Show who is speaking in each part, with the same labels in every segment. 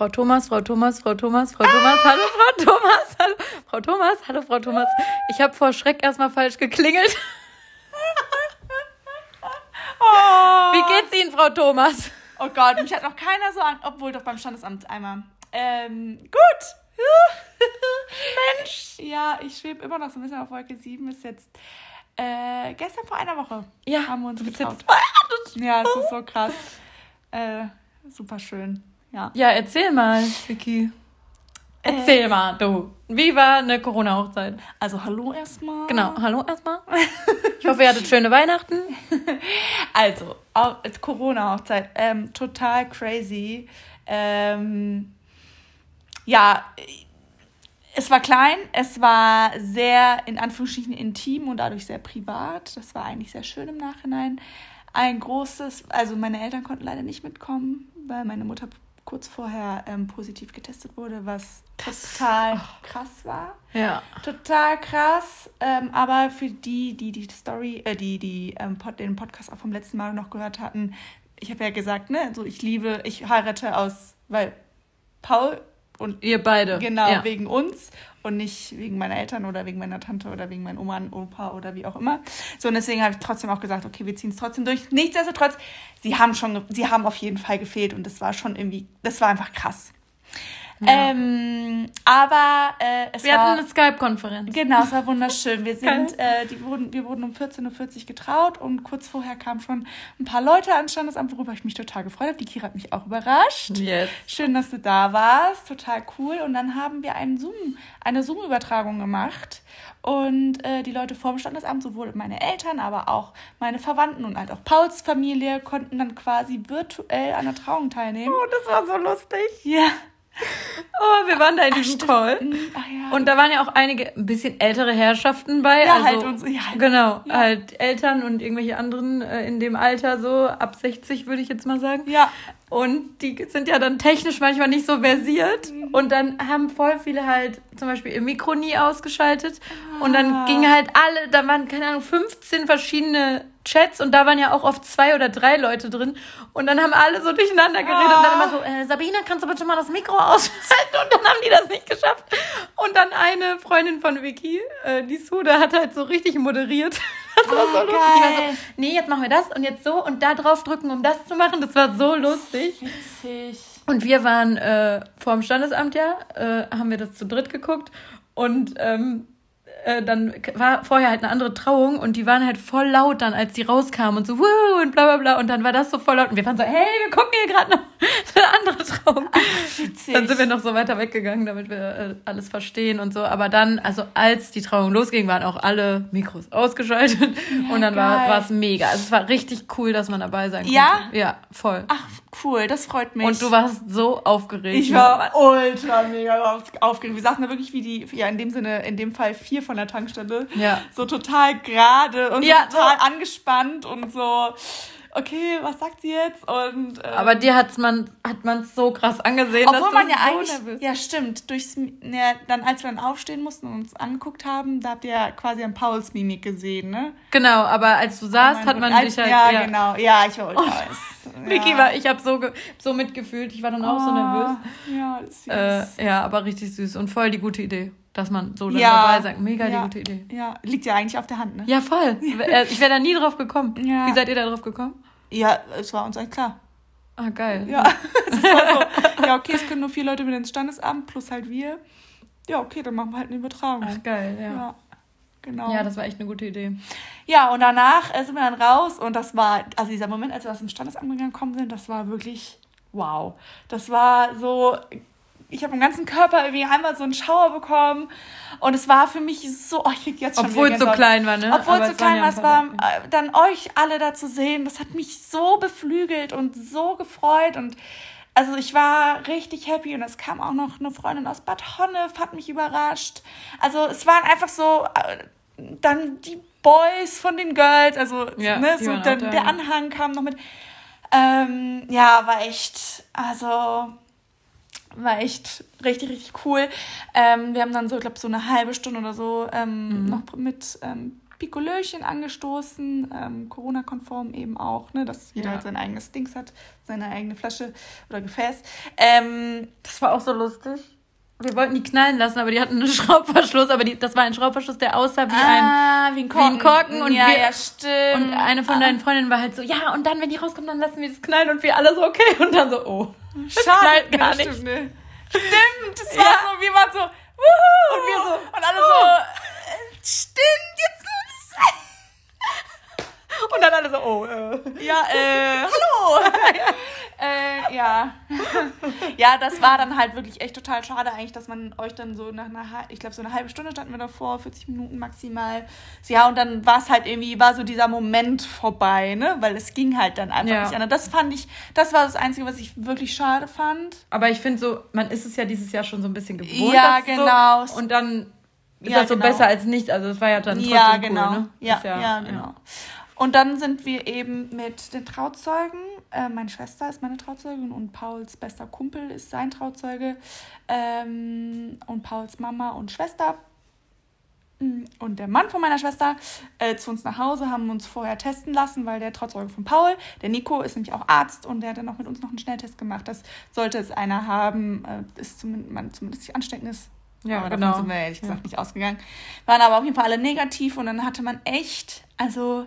Speaker 1: Frau Thomas, Frau Thomas, Frau Thomas, Frau Thomas, ah! hallo Frau Thomas, hallo Frau Thomas, hallo Frau Thomas. Ich habe vor Schreck erstmal falsch geklingelt. Oh. Wie geht's Ihnen, Frau Thomas?
Speaker 2: Oh Gott, mich hat noch keiner so an, obwohl doch beim Standesamt einmal. Ähm, gut. Mensch. Ja, ich schwebe immer noch so ein bisschen auf Wolke 7. Ist jetzt äh, gestern vor einer Woche. Ja. Haben wir uns getraut. Ja, es ist so krass. Äh, super schön. Ja.
Speaker 1: Ja, erzähl mal, Vicky. Erzähl äh, mal, du. Wie war eine Corona-Hochzeit?
Speaker 2: Also hallo erstmal.
Speaker 1: Genau, hallo erstmal. Ich hoffe, ihr hattet schöne Weihnachten.
Speaker 2: Also, Corona-Hochzeit, ähm, total crazy. Ähm, ja, es war klein, es war sehr in Anführungsstrichen intim und dadurch sehr privat. Das war eigentlich sehr schön im Nachhinein. Ein großes, also meine Eltern konnten leider nicht mitkommen, weil meine Mutter kurz vorher ähm, positiv getestet wurde, was total Ach. krass war. Ja. Total krass. Ähm, aber für die, die die Story, äh, die, die ähm, Pod, den Podcast auch vom letzten Mal noch gehört hatten, ich habe ja gesagt, ne, so ich liebe, ich heirate aus, weil Paul und
Speaker 1: ihr beide.
Speaker 2: Genau, ja. wegen uns und nicht wegen meiner Eltern oder wegen meiner Tante oder wegen meinen Oma und Opa oder wie auch immer. So, und deswegen habe ich trotzdem auch gesagt, okay, wir ziehen es trotzdem durch. Nichtsdestotrotz, sie haben schon, sie haben auf jeden Fall gefehlt und das war schon irgendwie, das war einfach krass. Ja. Ähm, aber äh,
Speaker 1: es wir war, hatten eine Skype-Konferenz.
Speaker 2: Genau, es war wunderschön. Wir sind, äh, die wurden, wir wurden um 14.40 Uhr getraut und kurz vorher kamen schon ein paar Leute ans Standesamt, worüber ich mich total gefreut habe. Die Kira hat mich auch überrascht. Yes. Schön, dass du da warst. Total cool. Und dann haben wir einen Zoom, eine Zoom-Übertragung gemacht. Und äh, die Leute vor dem Standesamt, sowohl meine Eltern, aber auch meine Verwandten und halt auch Pauls Familie, konnten dann quasi virtuell an der Trauung teilnehmen.
Speaker 1: Oh, das war so lustig. Ja. Oh, wir waren da in diesem Call. Mhm. Ach, ja. Und da waren ja auch einige ein bisschen ältere Herrschaften bei. Ja, also, halt uns, ja, genau, ja. halt Eltern und irgendwelche anderen äh, in dem Alter so, ab 60 würde ich jetzt mal sagen. Ja. Und die sind ja dann technisch manchmal nicht so versiert. Mhm. Und dann haben voll viele halt zum Beispiel ihr Mikro nie ausgeschaltet. Ah. Und dann ah. gingen halt alle, da waren, keine Ahnung, 15 verschiedene Chats und da waren ja auch oft zwei oder drei Leute drin. Und dann haben alle so durcheinander geredet ah. und dann immer so, äh, Sabine, kannst du bitte mal das Mikro ausschalten? Und dann haben die das nicht geschafft. Und dann eine Freundin von Vicky, äh, die Suda, hat halt so richtig moderiert. Das war oh, so lustig. Die war so, nee, jetzt machen wir das und jetzt so und da drauf drücken, um das zu machen. Das war so lustig. Witzig. Und wir waren äh, vor dem Standesamt ja, äh, haben wir das zu dritt geguckt und ähm, äh, dann war vorher halt eine andere Trauung und die waren halt voll laut dann, als die rauskamen und so, wuh, und bla bla bla. Und dann war das so voll laut. Und wir waren so, hey, wir gucken hier gerade noch eine andere Trauung. Ach, dann sind wir noch so weiter weggegangen, damit wir äh, alles verstehen und so. Aber dann, also als die Trauung losging, waren auch alle Mikros ausgeschaltet. Ja, und dann geil. war es mega. Also es war richtig cool, dass man dabei sein konnte. Ja? Ja, voll.
Speaker 2: Ach, cool, das freut mich.
Speaker 1: Und du warst so aufgeregt.
Speaker 2: Ich war ultra mega aufgeregt. Wir saßen da wirklich wie die, ja, in dem Sinne, in dem Fall vier von der Tankstelle. Ja. So total gerade und ja, total so. angespannt und so okay, was sagt sie jetzt? Und,
Speaker 1: ähm, Aber dir hat's man, hat man es so krass angesehen, obwohl dass man
Speaker 2: ja so eigentlich, nervös. ja stimmt, durchs, ja, dann als wir dann aufstehen mussten und uns angeguckt haben, da habt ihr ja quasi an Pauls Mimik gesehen, ne?
Speaker 1: Genau, aber als du saßt, hat man als, dich halt,
Speaker 2: ja, ja, genau, ja, ich war ultra
Speaker 1: Vicky war, ich habe so, so mitgefühlt, ich war dann auch oh, so nervös. Ja, süß. Äh, ja, aber richtig süß und voll die gute Idee dass man so ja, dabei sagt. Mega
Speaker 2: ja,
Speaker 1: die gute Idee.
Speaker 2: Ja, liegt ja eigentlich auf der Hand, ne?
Speaker 1: Ja, voll. Ich wäre da nie drauf gekommen. Ja. Wie seid ihr da drauf gekommen?
Speaker 2: Ja, es war uns eigentlich klar.
Speaker 1: Ah, geil.
Speaker 2: Ja, es war so, ja, okay, es können nur vier Leute mit ins Standesamt, plus halt wir. Ja, okay, dann machen wir halt eine Übertragung.
Speaker 1: Ach, geil, ja. Ja. Genau. Ja, das war echt eine gute Idee.
Speaker 2: Ja, und danach sind wir dann raus und das war, also dieser Moment, als wir aus dem Standesamt gekommen sind, das war wirklich wow. Das war so ich habe im ganzen Körper irgendwie einmal so einen Schauer bekommen und es war für mich so, oh, ich jetzt schon Obwohl es so klein war, ne? Obwohl es so klein war, es war äh, dann euch alle da zu sehen, das hat mich so beflügelt und so gefreut und also ich war richtig happy und es kam auch noch eine Freundin aus Bad Honnef, hat mich überrascht. Also es waren einfach so äh, dann die Boys von den Girls, also ja, ne, so der, der Anhang kam noch mit. Ähm, ja, war echt, also war echt richtig, richtig cool. Ähm, wir haben dann so, ich glaube, so eine halbe Stunde oder so ähm, mhm. noch mit ähm, Pikolöchen angestoßen, ähm, Corona-konform eben auch, ne, dass jeder ja. halt sein eigenes Dings hat, seine eigene Flasche oder Gefäß. Ähm,
Speaker 1: das war auch so lustig. Wir wollten die knallen lassen, aber die hatten einen Schraubverschluss, aber die, das war ein Schraubverschluss, der aussah wie ah, ein, wie ein Korken. Wie ein Korken und, ja, wir, ja, stimmt. und eine von deinen Freundinnen war halt so, ja, und dann, wenn die rauskommen, dann lassen wir das knallen und wir alle so, okay. Und dann so, oh, das Schade, knallt gar
Speaker 2: nicht. Stimmt, ne? stimmt, das war ja. so, wir waren so, wuhu, und wir so, und alle so, uh. stimmt, jetzt
Speaker 1: und dann alle so, oh, äh.
Speaker 2: Ja, äh, hallo. äh, ja. ja, das war dann halt wirklich echt total schade eigentlich, dass man euch dann so nach einer, ich glaube so eine halbe Stunde standen wir davor, 40 Minuten maximal. Ja, und dann war es halt irgendwie, war so dieser Moment vorbei, ne? Weil es ging halt dann einfach ja. nicht anders. Das fand ich, das war das Einzige, was ich wirklich schade fand.
Speaker 1: Aber ich finde so, man ist es ja dieses Jahr schon so ein bisschen gewohnt. Ja, genau. So, und dann ist ja, das so genau. besser als nichts. Also es war ja dann trotzdem ja, genau. cool, ne?
Speaker 2: Ja, ja, ja, genau. Und dann sind wir eben mit den Trauzeugen. Äh, meine Schwester ist meine Trauzeugin und Pauls bester Kumpel ist sein Trauzeuge. Ähm, und Pauls Mama und Schwester mm, und der Mann von meiner Schwester äh, zu uns nach Hause, haben uns vorher testen lassen, weil der Trauzeuge von Paul, der Nico, ist nämlich auch Arzt und der hat dann auch mit uns noch einen Schnelltest gemacht. Das sollte es einer haben, äh, ist zumindest, man zumindest nicht ansteckend ist. Ja, aber genau. davon sind wir ehrlich gesagt ja. nicht ausgegangen. Waren aber auf jeden Fall alle negativ und dann hatte man echt, also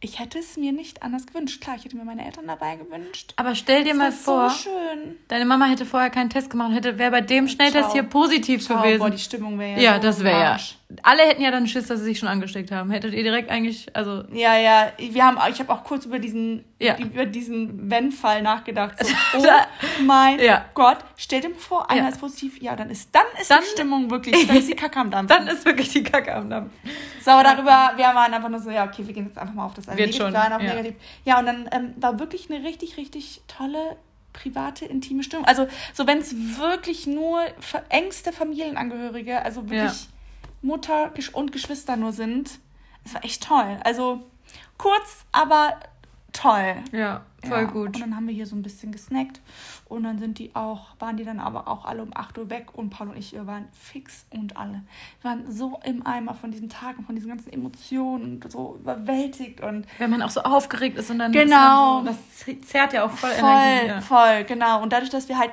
Speaker 2: ich hätte es mir nicht anders gewünscht. Klar, ich hätte mir meine Eltern dabei gewünscht.
Speaker 1: Aber stell dir das mal vor, so schön. deine Mama hätte vorher keinen Test gemacht und hätte wäre bei dem Schnelltest Ciao. hier positiv Ciao. gewesen. Boah, die Stimmung wäre ja Ja, so das wäre ja. Alle hätten ja dann Schiss, dass sie sich schon angesteckt haben. Hättet ihr direkt eigentlich, also
Speaker 2: Ja, ja, wir haben ich habe auch kurz über diesen ja. über diesen Wenn-Fall nachgedacht. So, oh mein ja. Gott, stell dir mal vor, einer ja. ist positiv. Ja, dann ist dann ist dann, die Stimmung wirklich, dann ist die Kacke am Dampf.
Speaker 1: dann ist wirklich die Kacke am Dampf.
Speaker 2: So, aber darüber, wir waren einfach nur so, ja, okay, wir gehen jetzt einfach mal auf das Wird schon. Auf ja. negativ. ja, und dann ähm, war wirklich eine richtig, richtig tolle private, intime Stimmung. Also, so wenn es wirklich nur engste Familienangehörige, also wirklich. Mutter und Geschwister nur sind, es war echt toll. Also kurz, aber toll.
Speaker 1: Ja, voll ja. gut.
Speaker 2: Und dann haben wir hier so ein bisschen gesnackt und dann sind die auch, waren die dann aber auch alle um 8 Uhr weg und Paul und ich waren fix und alle. Wir waren so im Eimer von diesen Tagen, von diesen ganzen Emotionen und so überwältigt und.
Speaker 1: Wenn man auch so aufgeregt ist und dann. Genau. So, das zerrt ja auch voll,
Speaker 2: voll Energie. Ja. Voll, genau. Und dadurch, dass wir halt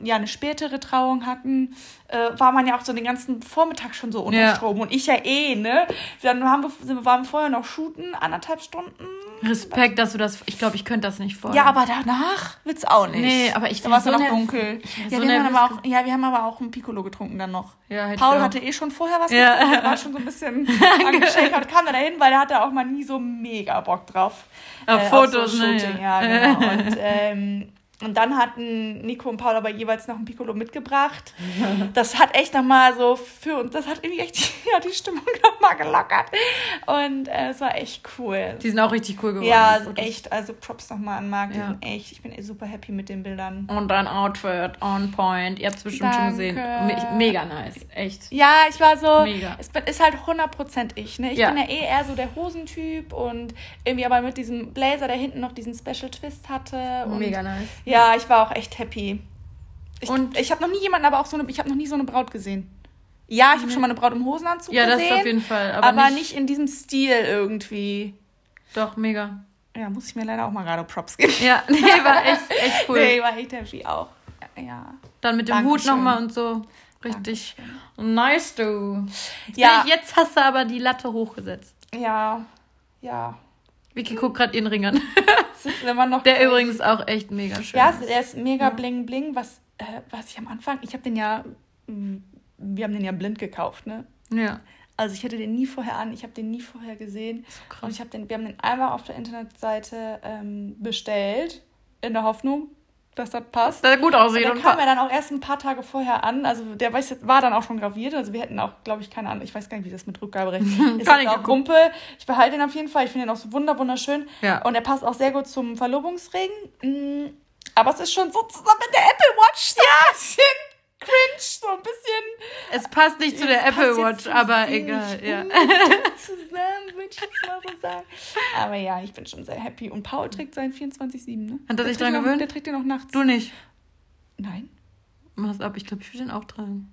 Speaker 2: ja eine spätere Trauung hatten, äh, war man ja auch so den ganzen Vormittag schon so unter ja. Strom. Und ich ja eh, ne? Dann haben wir, waren vorher noch shooten, anderthalb Stunden.
Speaker 1: Respekt, dass du das. Ich glaube, ich könnte das nicht
Speaker 2: vorher. Ja, aber danach wird's auch nicht. Nee, aber ich da war es so noch dunkel. Ja, so wir haben aber auch, ja, wir haben aber auch ein Piccolo getrunken dann noch. Ja, Paul hatte eh schon vorher was ja. getrunken, war schon so ein bisschen angeschäkert, kam da dahin, weil er hatte auch mal nie so mega Bock drauf. Auf äh, Fotos, auf so ne? Shooting, ja, genau. Und ähm, und dann hatten Nico und Paul aber jeweils noch ein Piccolo mitgebracht. Das hat echt nochmal so für uns, das hat irgendwie echt ja, die Stimmung nochmal gelockert. Und äh, es war echt cool.
Speaker 1: Die sind auch richtig cool geworden.
Speaker 2: Ja, echt. Also Props nochmal an Marc. Ja. echt, ich bin eh super happy mit den Bildern.
Speaker 1: Und dein Outfit on point. Ihr habt es bestimmt Danke. schon gesehen. Me mega nice. Echt.
Speaker 2: Ja, ich war so, mega. es ist halt 100% ich. Ne? Ich ja. bin ja eh eher so der Hosentyp und irgendwie aber mit diesem Blazer, der hinten noch diesen Special Twist hatte. Und mega nice. Ja, ich war auch echt happy. Ich, und ich habe noch nie jemanden, aber auch so eine, ich habe noch nie so eine Braut gesehen. Ja, ich habe schon mal eine Braut im Hosenanzug ja, gesehen. Ja, das auf jeden Fall. Aber, aber nicht, nicht, in diesem Stil irgendwie.
Speaker 1: Doch, mega.
Speaker 2: Ja, muss ich mir leider auch mal gerade Props geben. Ja, nee, war echt, echt cool. Nee, war echt happy auch. Ja.
Speaker 1: Dann mit dem Dankeschön. Hut nochmal und so. Richtig Dankeschön. nice, du. Jetzt, ja. jetzt hast du aber die Latte hochgesetzt.
Speaker 2: Ja, ja.
Speaker 1: Vicky guckt gerade ihren Ring an. der übrigens auch echt mega schön
Speaker 2: ja, ist. Ja, der ist mega bling bling. Was, äh, was ich am Anfang, ich habe den ja, mm, wir haben den ja blind gekauft, ne? Ja. Also ich hatte den nie vorher an, ich habe den nie vorher gesehen. So krass. Und ich habe den, wir haben den einmal auf der Internetseite ähm, bestellt, in der Hoffnung, dass das passt. Dass gut aussieht. Und der kam er dann auch erst ein paar Tage vorher an. Also der weiß, war dann auch schon graviert. Also wir hätten auch, glaube ich, keine Ahnung. Ich weiß gar nicht, wie das mit Rückgaberecht ist. Kann ich auch Kumpel. Ich behalte ihn auf jeden Fall. Ich finde ihn auch so wunderschön. Ja. Und er passt auch sehr gut zum Verlobungsring. Mm, aber es ist schon so zusammen mit der Apple Watch so ja. ein bisschen cringe, so ein bisschen.
Speaker 1: Es passt nicht zu der Apple Watch, aber egal, ja.
Speaker 2: Zusammen, würde ich jetzt mal so sagen. Aber ja, ich bin schon sehr happy. Und Paul trägt seinen 24-7, ne?
Speaker 1: Hat er sich dran gewöhnt? Der
Speaker 2: trägt den auch nachts.
Speaker 1: Du nicht?
Speaker 2: Nein.
Speaker 1: Mach's ab, ich glaube, ich will den auch tragen.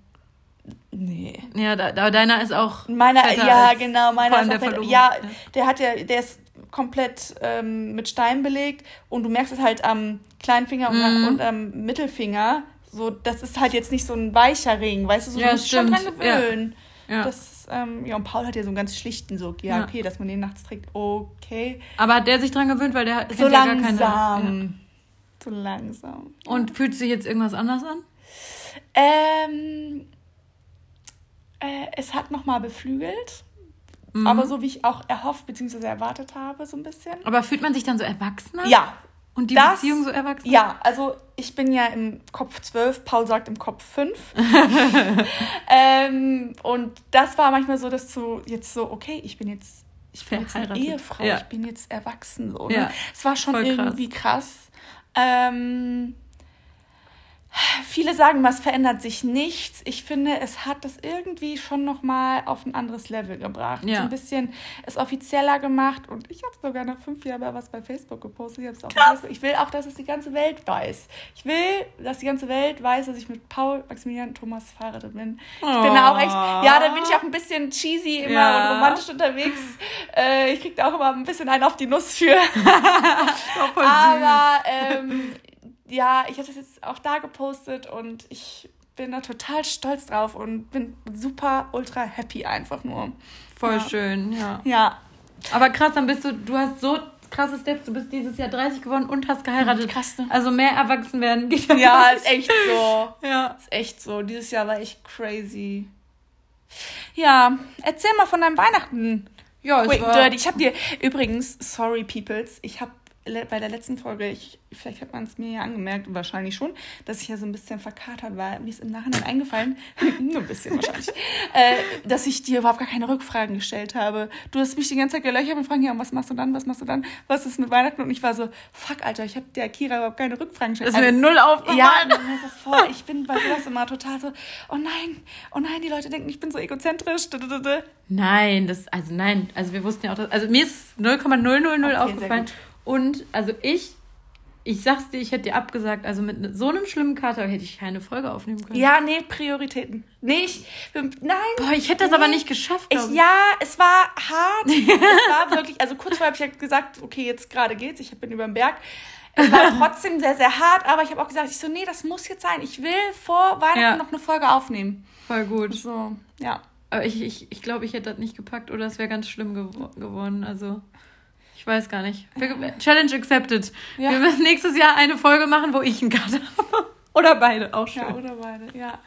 Speaker 1: Nee. Ja, da, da deiner ist auch. Meiner,
Speaker 2: ja, genau, meiner ist auch der ja, der hat ja, der ist komplett ähm, mit Stein belegt und du merkst es halt am kleinen Finger mhm. und, am Mittelfinger. So, das ist halt jetzt nicht so ein weicher Ring, weißt du, so ja, du musst schon dran gewöhnen. Ja. ja. Das, ähm, ja, und Paul hat ja so einen ganz schlichten, so, ja, ja, okay, dass man den nachts trägt, okay.
Speaker 1: Aber hat der sich dran gewöhnt, weil der hat so langsam. Ja gar keine,
Speaker 2: so langsam.
Speaker 1: Und fühlt sich jetzt irgendwas anders an?
Speaker 2: Ähm, äh, es hat nochmal beflügelt. Mhm. Aber so wie ich auch erhofft bzw. erwartet habe, so ein bisschen.
Speaker 1: Aber fühlt man sich dann so erwachsener? Ja. Und die
Speaker 2: das, Beziehung so erwachsen? Ja, also ich bin ja im Kopf 12, Paul sagt im Kopf 5. ähm, und das war manchmal so, dass du jetzt so, okay, ich bin jetzt, ich bin jetzt eine Ehefrau, ja. ich bin jetzt erwachsen. So, ne? ja. Es war schon irgendwie krass. Ähm, Viele sagen, was verändert sich nichts. Ich finde, es hat das irgendwie schon nochmal auf ein anderes Level gebracht. Ja. So ein bisschen es offizieller gemacht und ich habe sogar nach fünf Jahren was bei Facebook gepostet. Ich, auch ich will auch, dass es die ganze Welt weiß. Ich will, dass die ganze Welt weiß, dass ich mit Paul Maximilian Thomas verheiratet bin. Ich oh. bin da auch echt, ja, da bin ich auch ein bisschen cheesy immer ja. und romantisch unterwegs. Äh, ich kriege da auch immer ein bisschen einen auf die Nuss für. Aber ähm, ja, ich habe das jetzt auch da gepostet und ich bin da total stolz drauf und bin super ultra happy einfach nur.
Speaker 1: Voll ja. schön, ja. Ja. Aber krass, dann bist du, du hast so krasse Steps, du bist dieses Jahr 30 geworden und hast geheiratet. Krass, ne? Also mehr erwachsen werden geht ja
Speaker 2: Ja, ist echt so. ja. Ist echt so. Dieses Jahr war echt crazy. Ja, erzähl mal von deinem Weihnachten. Ja, es war... Dirty. Ich habe dir übrigens, sorry Peoples, ich habe bei der letzten Folge, ich, vielleicht hat man es mir ja angemerkt, wahrscheinlich schon, dass ich ja so ein bisschen verkatert war. Mir ist im Nachhinein eingefallen, nur ein bisschen wahrscheinlich, äh, dass ich dir überhaupt gar keine Rückfragen gestellt habe. Du hast mich die ganze Zeit gelöchert mit Fragen, ja, und was machst du dann, was machst du dann, was ist mit Weihnachten? Und ich war so, fuck, Alter, ich habe der Kira überhaupt keine Rückfragen gestellt. Das ist mir null aufgefallen. Ja, das ist voll. Ich bin bei sowas immer total so, oh nein, oh nein, die Leute denken, ich bin so egozentrisch.
Speaker 1: Nein, das, also nein, also wir wussten ja auch, dass, also mir ist 0,000 okay, aufgefallen. Und also ich, ich sag's dir, ich hätte dir abgesagt, also mit so einem schlimmen Kater hätte ich keine Folge aufnehmen können.
Speaker 2: Ja, nee, Prioritäten. Nee, ich, nein.
Speaker 1: Boah, ich hätte das nee. aber nicht geschafft.
Speaker 2: Ich, ja, es war hart. es war wirklich, also kurz vorher habe ich ja gesagt, okay, jetzt gerade geht's, ich bin über den Berg. Es war trotzdem sehr, sehr hart, aber ich habe auch gesagt, ich so, nee, das muss jetzt sein. Ich will vor Weihnachten ja. noch eine Folge aufnehmen.
Speaker 1: Voll gut. So, ja. Aber ich, ich, ich glaube, ich hätte das nicht gepackt oder es wäre ganz schlimm gew geworden. Also. Ich weiß gar nicht. Challenge accepted. Ja. Wir müssen nächstes Jahr eine Folge machen, wo ich einen Kater habe. Oder beide, auch schon. Ja, oder beide, ja.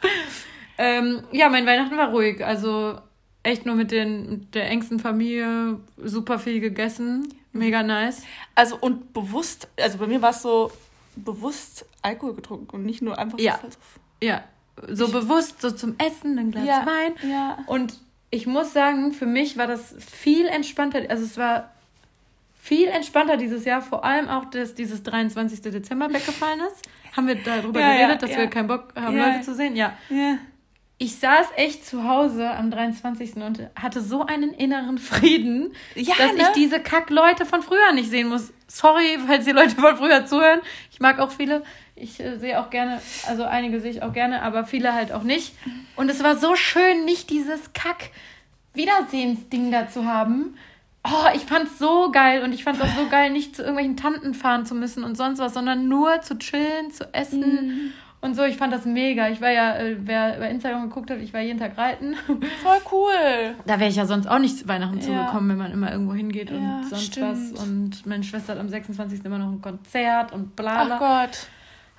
Speaker 1: ähm, ja, mein Weihnachten war ruhig. Also echt nur mit, den, mit der engsten Familie super viel gegessen. Mega nice.
Speaker 2: Also und bewusst, also bei mir war es so bewusst Alkohol getrunken und nicht nur einfach
Speaker 1: ja.
Speaker 2: so.
Speaker 1: Ja, so ich, bewusst, so zum Essen, ein Glas ja, Wein. Ja. Und ich muss sagen, für mich war das viel entspannter. Also es war viel entspannter dieses Jahr, vor allem auch, dass dieses 23. Dezember weggefallen ist. Haben wir darüber ja, geredet, ja, dass wir keinen Bock haben, Leute zu sehen? Ja. Ich saß echt zu Hause am 23. und hatte so einen inneren Frieden, dass ne? ich diese Kack-Leute von früher nicht sehen muss. Sorry, falls ihr Leute von früher zuhören. Ich mag auch viele. Ich äh, sehe auch gerne, also einige sehe ich auch gerne, aber viele halt auch nicht. Und es war so schön, nicht dieses Kack-Wiedersehensding da zu haben oh, ich fand's so geil und ich fand's auch so geil, nicht zu irgendwelchen Tanten fahren zu müssen und sonst was, sondern nur zu chillen, zu essen mm. und so. Ich fand das mega. Ich war ja, äh, wer bei Instagram geguckt hat, ich war jeden Tag reiten.
Speaker 2: Voll cool.
Speaker 1: Da wäre ich ja sonst auch nicht zu Weihnachten ja. zugekommen, wenn man immer irgendwo hingeht ja, und sonst stimmt. was. Und meine Schwester hat am 26. immer noch ein Konzert und bla bla. Ach Gott.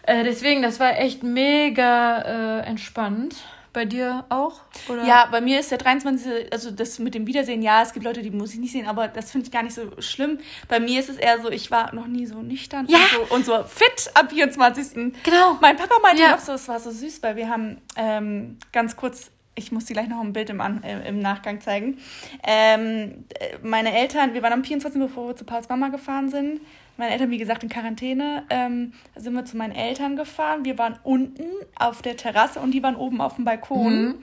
Speaker 1: Äh, deswegen, das war echt mega äh, entspannt. Bei dir auch?
Speaker 2: Oder? Ja, bei mir ist der 23. Also das mit dem Wiedersehen, ja, es gibt Leute, die muss ich nicht sehen, aber das finde ich gar nicht so schlimm. Bei mir ist es eher so, ich war noch nie so nüchtern ja. und, so, und so fit am 24. Genau. Mein Papa meinte ja. auch so, es war so süß, weil wir haben ähm, ganz kurz ich muss dir gleich noch ein Bild im, An äh, im Nachgang zeigen. Ähm, äh, meine Eltern, wir waren am 24. bevor wir zu Pauls Mama gefahren sind, meine Eltern, wie gesagt, in Quarantäne. Ähm, sind wir zu meinen Eltern gefahren. Wir waren unten auf der Terrasse und die waren oben auf dem Balkon. Mhm.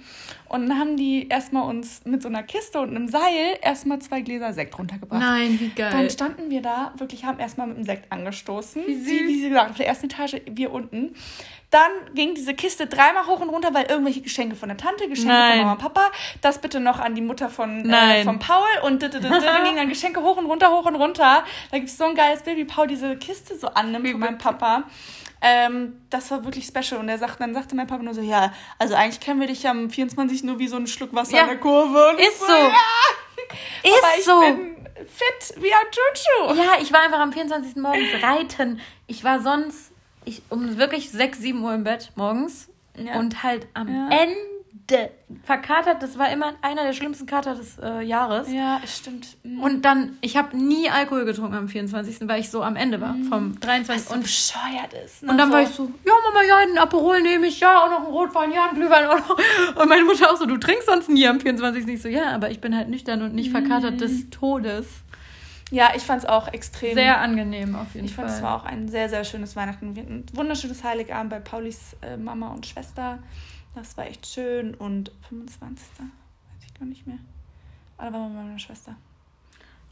Speaker 2: Und dann haben die erstmal uns mit so einer Kiste und einem Seil erstmal zwei Gläser Sekt runtergebracht. Nein, wie geil. Dann standen wir da, wirklich haben erstmal mit dem Sekt angestoßen. Wie süß. Wie, wie sie gesagt, auf der ersten Etage, wir unten. Dann ging diese Kiste dreimal hoch und runter, weil irgendwelche Geschenke von der Tante, Geschenke Nein. von Mama und Papa, das bitte noch an die Mutter von, äh, von Paul und dann gingen dann Geschenke hoch und runter, hoch und runter. Da gibt es so ein geiles Bild, wie Paul diese Kiste so annimmt von meinem Papa. Ähm, das war wirklich special. Und er sagt, dann sagte mein Papa nur so, ja, also eigentlich kennen wir dich am 24. nur wie so ein Schluck Wasser ja. in der Kurve. Und ist so. Ja. Ist Aber ich so. bin fit wie ein Chuchu.
Speaker 1: Ja, ich war einfach am 24. morgens reiten. Ich war sonst ich, um wirklich 6, 7 Uhr im Bett morgens. Ja. Und halt am. Ende verkatert. Das war immer einer der schlimmsten Kater des äh, Jahres.
Speaker 2: Ja, stimmt.
Speaker 1: Mhm. Und dann, ich habe nie Alkohol getrunken am 24., weil ich so am Ende war, mhm. vom 23.
Speaker 2: Was und bescheuert ist.
Speaker 1: Ne? Und dann so. war ich so, ja Mama, ja, einen Aperol nehme ich, ja, auch noch einen Rotwein, ja, einen Glühwein auch noch. Und meine Mutter auch so, du trinkst sonst nie am 24. Ich so, ja, aber ich bin halt nüchtern und nicht verkatert mhm. des Todes.
Speaker 2: Ja, ich fand es auch extrem.
Speaker 1: Sehr angenehm auf jeden
Speaker 2: ich Fall. Ich fand es war auch ein sehr, sehr schönes Weihnachten. Ein wunderschönes Heiligabend bei Paulis äh, Mama und Schwester. Das war echt schön. Und 25. weiß ich gar nicht mehr. Aber da waren wir bei meiner Schwester.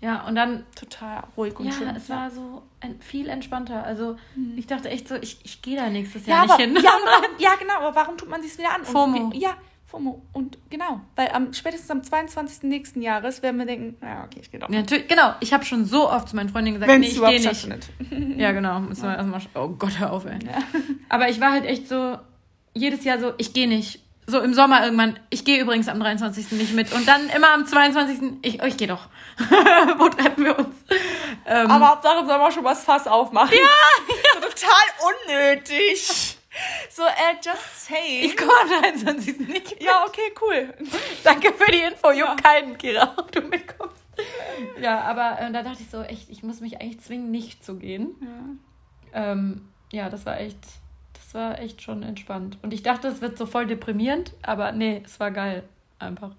Speaker 1: Ja, und dann.
Speaker 2: Total ruhig und
Speaker 1: ja, schön. Es ja, es war so viel entspannter. Also, mhm. ich dachte echt so, ich, ich gehe da nächstes Jahr ja, nicht
Speaker 2: aber, hin. Ja, ja, genau, aber warum tut man sich wieder an? FOMO. Und, ja, FOMO. Und genau, weil am spätestens am 22. nächsten Jahres werden wir denken, ja, okay, ich gehe doch.
Speaker 1: Ja, natürlich, genau, ich habe schon so oft zu meinen Freundinnen gesagt, Wenn's nee, ich gehe nicht. ja, genau. Müssen wir erstmal, oh Gott, hör auf, ey. Ja. Aber ich war halt echt so, jedes Jahr so, ich gehe nicht. So im Sommer irgendwann, ich gehe übrigens am 23. nicht mit. Und dann immer am 22. Ich, oh, ich gehe doch. Wo treffen wir uns?
Speaker 2: Ähm, Aber Hauptsache im Sommer schon was Fass aufmachen. Ja! so total unnötig. So, äh, just say.
Speaker 1: Ich komme am 23. nicht.
Speaker 2: Mit. Ja, okay, cool.
Speaker 1: Danke für die Info. Juckt ja. keinen, Kira, ob du mitkommst. Ja, aber äh, da dachte ich so, echt, ich muss mich eigentlich zwingen, nicht zu gehen. Ja, ähm, ja das war echt war echt schon entspannt. Und ich dachte, es wird so voll deprimierend, aber nee, es war geil. Einfach.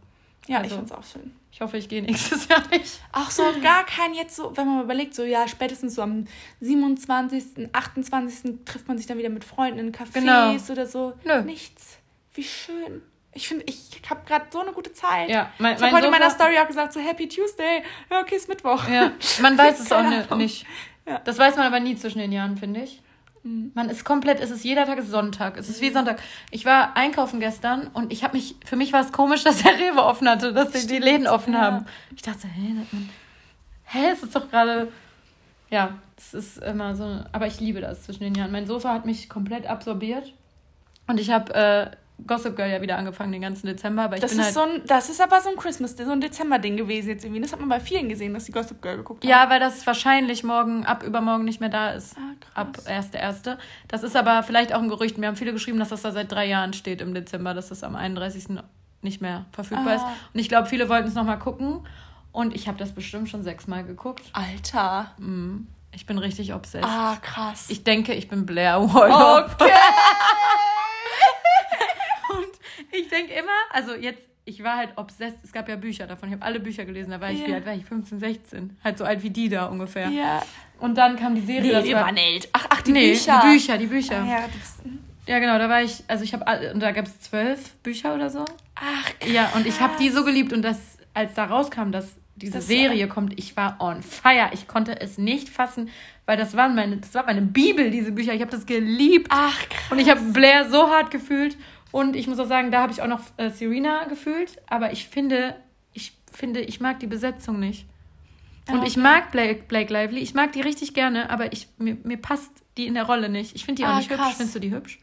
Speaker 2: Ja, also, ich fand's auch schön.
Speaker 1: Ich hoffe, ich gehe nächstes Jahr nicht.
Speaker 2: Ach so, gar kein jetzt so, wenn man mal überlegt, so ja, spätestens so am 27., 28. trifft man sich dann wieder mit Freunden in Cafés genau. oder so. Nö. Nichts. Wie schön. Ich finde, ich habe gerade so eine gute Zeit. Ja, mein, ich habe heute in meiner Story auch gesagt, so Happy Tuesday. Ja, okay, ist Mittwoch. Ja,
Speaker 1: man weiß es auch nicht. Ja. Das weiß man aber nie zwischen den Jahren, finde ich. Mhm. Man ist komplett, es ist jeder Tag ist Sonntag. Es ist wie mhm. Sonntag. Ich war einkaufen gestern und ich habe mich, für mich war es komisch, dass der Rewe offen hatte, dass die, die Läden offen ja. haben. Ich dachte, hä, hä, es ist doch gerade, ja, es ist immer so, aber ich liebe das zwischen den Jahren. Mein Sofa hat mich komplett absorbiert und ich habe äh, Gossip Girl ja wieder angefangen den ganzen Dezember, aber ich
Speaker 2: das
Speaker 1: bin
Speaker 2: ist halt so ein, das ist aber so ein Christmas, so ein Dezember-Ding gewesen jetzt irgendwie. Das hat man bei vielen gesehen, dass die Gossip Girl geguckt haben.
Speaker 1: Ja, weil das wahrscheinlich morgen, ab übermorgen nicht mehr da ist. Ah, ab 1.1. Das ist aber vielleicht auch ein Gerücht. Mir haben viele geschrieben, dass das da seit drei Jahren steht im Dezember, dass das am 31. nicht mehr verfügbar ah. ist. Und ich glaube, viele wollten es nochmal gucken. Und ich habe das bestimmt schon sechsmal geguckt.
Speaker 2: Alter.
Speaker 1: Mhm. Ich bin richtig obsessed.
Speaker 2: Ah, krass.
Speaker 1: Ich denke, ich bin Blair Waldorf. Okay. ich denke immer, also jetzt, ich war halt obsessed. Es gab ja Bücher davon. Ich habe alle Bücher gelesen. Da war ich, yeah. wie alt war ich? 15, 16. Halt so alt wie die da ungefähr. Ja. Und dann kam die Serie. Nee,
Speaker 2: wir waren alt. Ach, ach, die nee, Bücher.
Speaker 1: Die Bücher, die Bücher. Ah, ja, ja, genau, da war ich, also ich habe, und da gab es zwölf Bücher oder so. Ach, krass. Ja, und ich habe die so geliebt und das, als da rauskam, dass diese das Serie kommt, ich war on fire. Ich konnte es nicht fassen, weil das waren meine, das war meine Bibel, diese Bücher. Ich habe das geliebt. Ach, krass. Und ich habe Blair so hart gefühlt. Und ich muss auch sagen, da habe ich auch noch äh, Serena gefühlt, aber ich finde, ich finde, ich mag die Besetzung nicht. Und okay. ich mag Blake, Blake Lively, ich mag die richtig gerne, aber ich, mir, mir passt die in der Rolle nicht. Ich finde die auch ah, nicht krass. hübsch. Findest du die hübsch?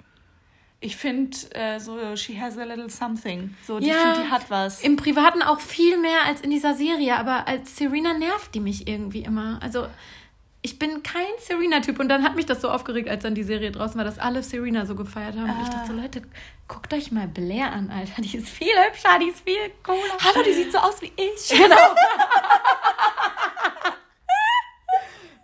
Speaker 2: Ich finde äh, so, she has a little something. So, die, ja, find, die hat was.
Speaker 1: Im Privaten auch viel mehr als in dieser Serie, aber als Serena nervt die mich irgendwie immer. Also, ich bin kein Serena-Typ. Und dann hat mich das so aufgeregt, als dann die Serie draußen war, dass alle Serena so gefeiert haben. Ah. Und ich dachte so, ah. Leute, guckt euch mal Blair an, Alter. Die ist viel hübscher, die ist viel cooler.
Speaker 2: Hallo, die sieht so aus wie ich. Genau.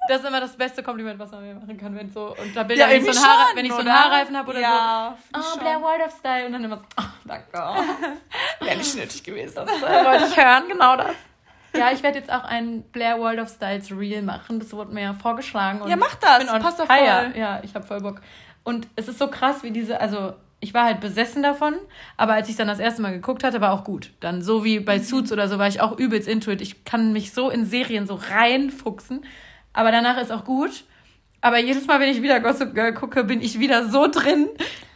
Speaker 1: das ist immer das beste Kompliment, was man mir machen kann, wenn so und da bin ja, wenn, ich so, Haar, schon, wenn ich so einen Haarreifen habe oder ja, so. Oh, Blair Waldorf Style und dann immer so, oh, danke.
Speaker 2: Wäre nicht nötig gewesen.
Speaker 1: Das wollte ich hören, genau das. Ja, ich werde jetzt auch ein Blair World of Styles Reel machen. Das wurde mir ja vorgeschlagen.
Speaker 2: ja, mach das. Bin Passt doch
Speaker 1: voll. Ja, ich habe voll Bock. Und es ist so krass, wie diese, also ich war halt besessen davon, aber als ich dann das erste Mal geguckt hatte, war auch gut. Dann so wie bei mhm. Suits oder so war ich auch übelst into it. Ich kann mich so in Serien so reinfuchsen, aber danach ist auch gut. Aber jedes Mal, wenn ich wieder Gossip Girl gucke, bin ich wieder so drin.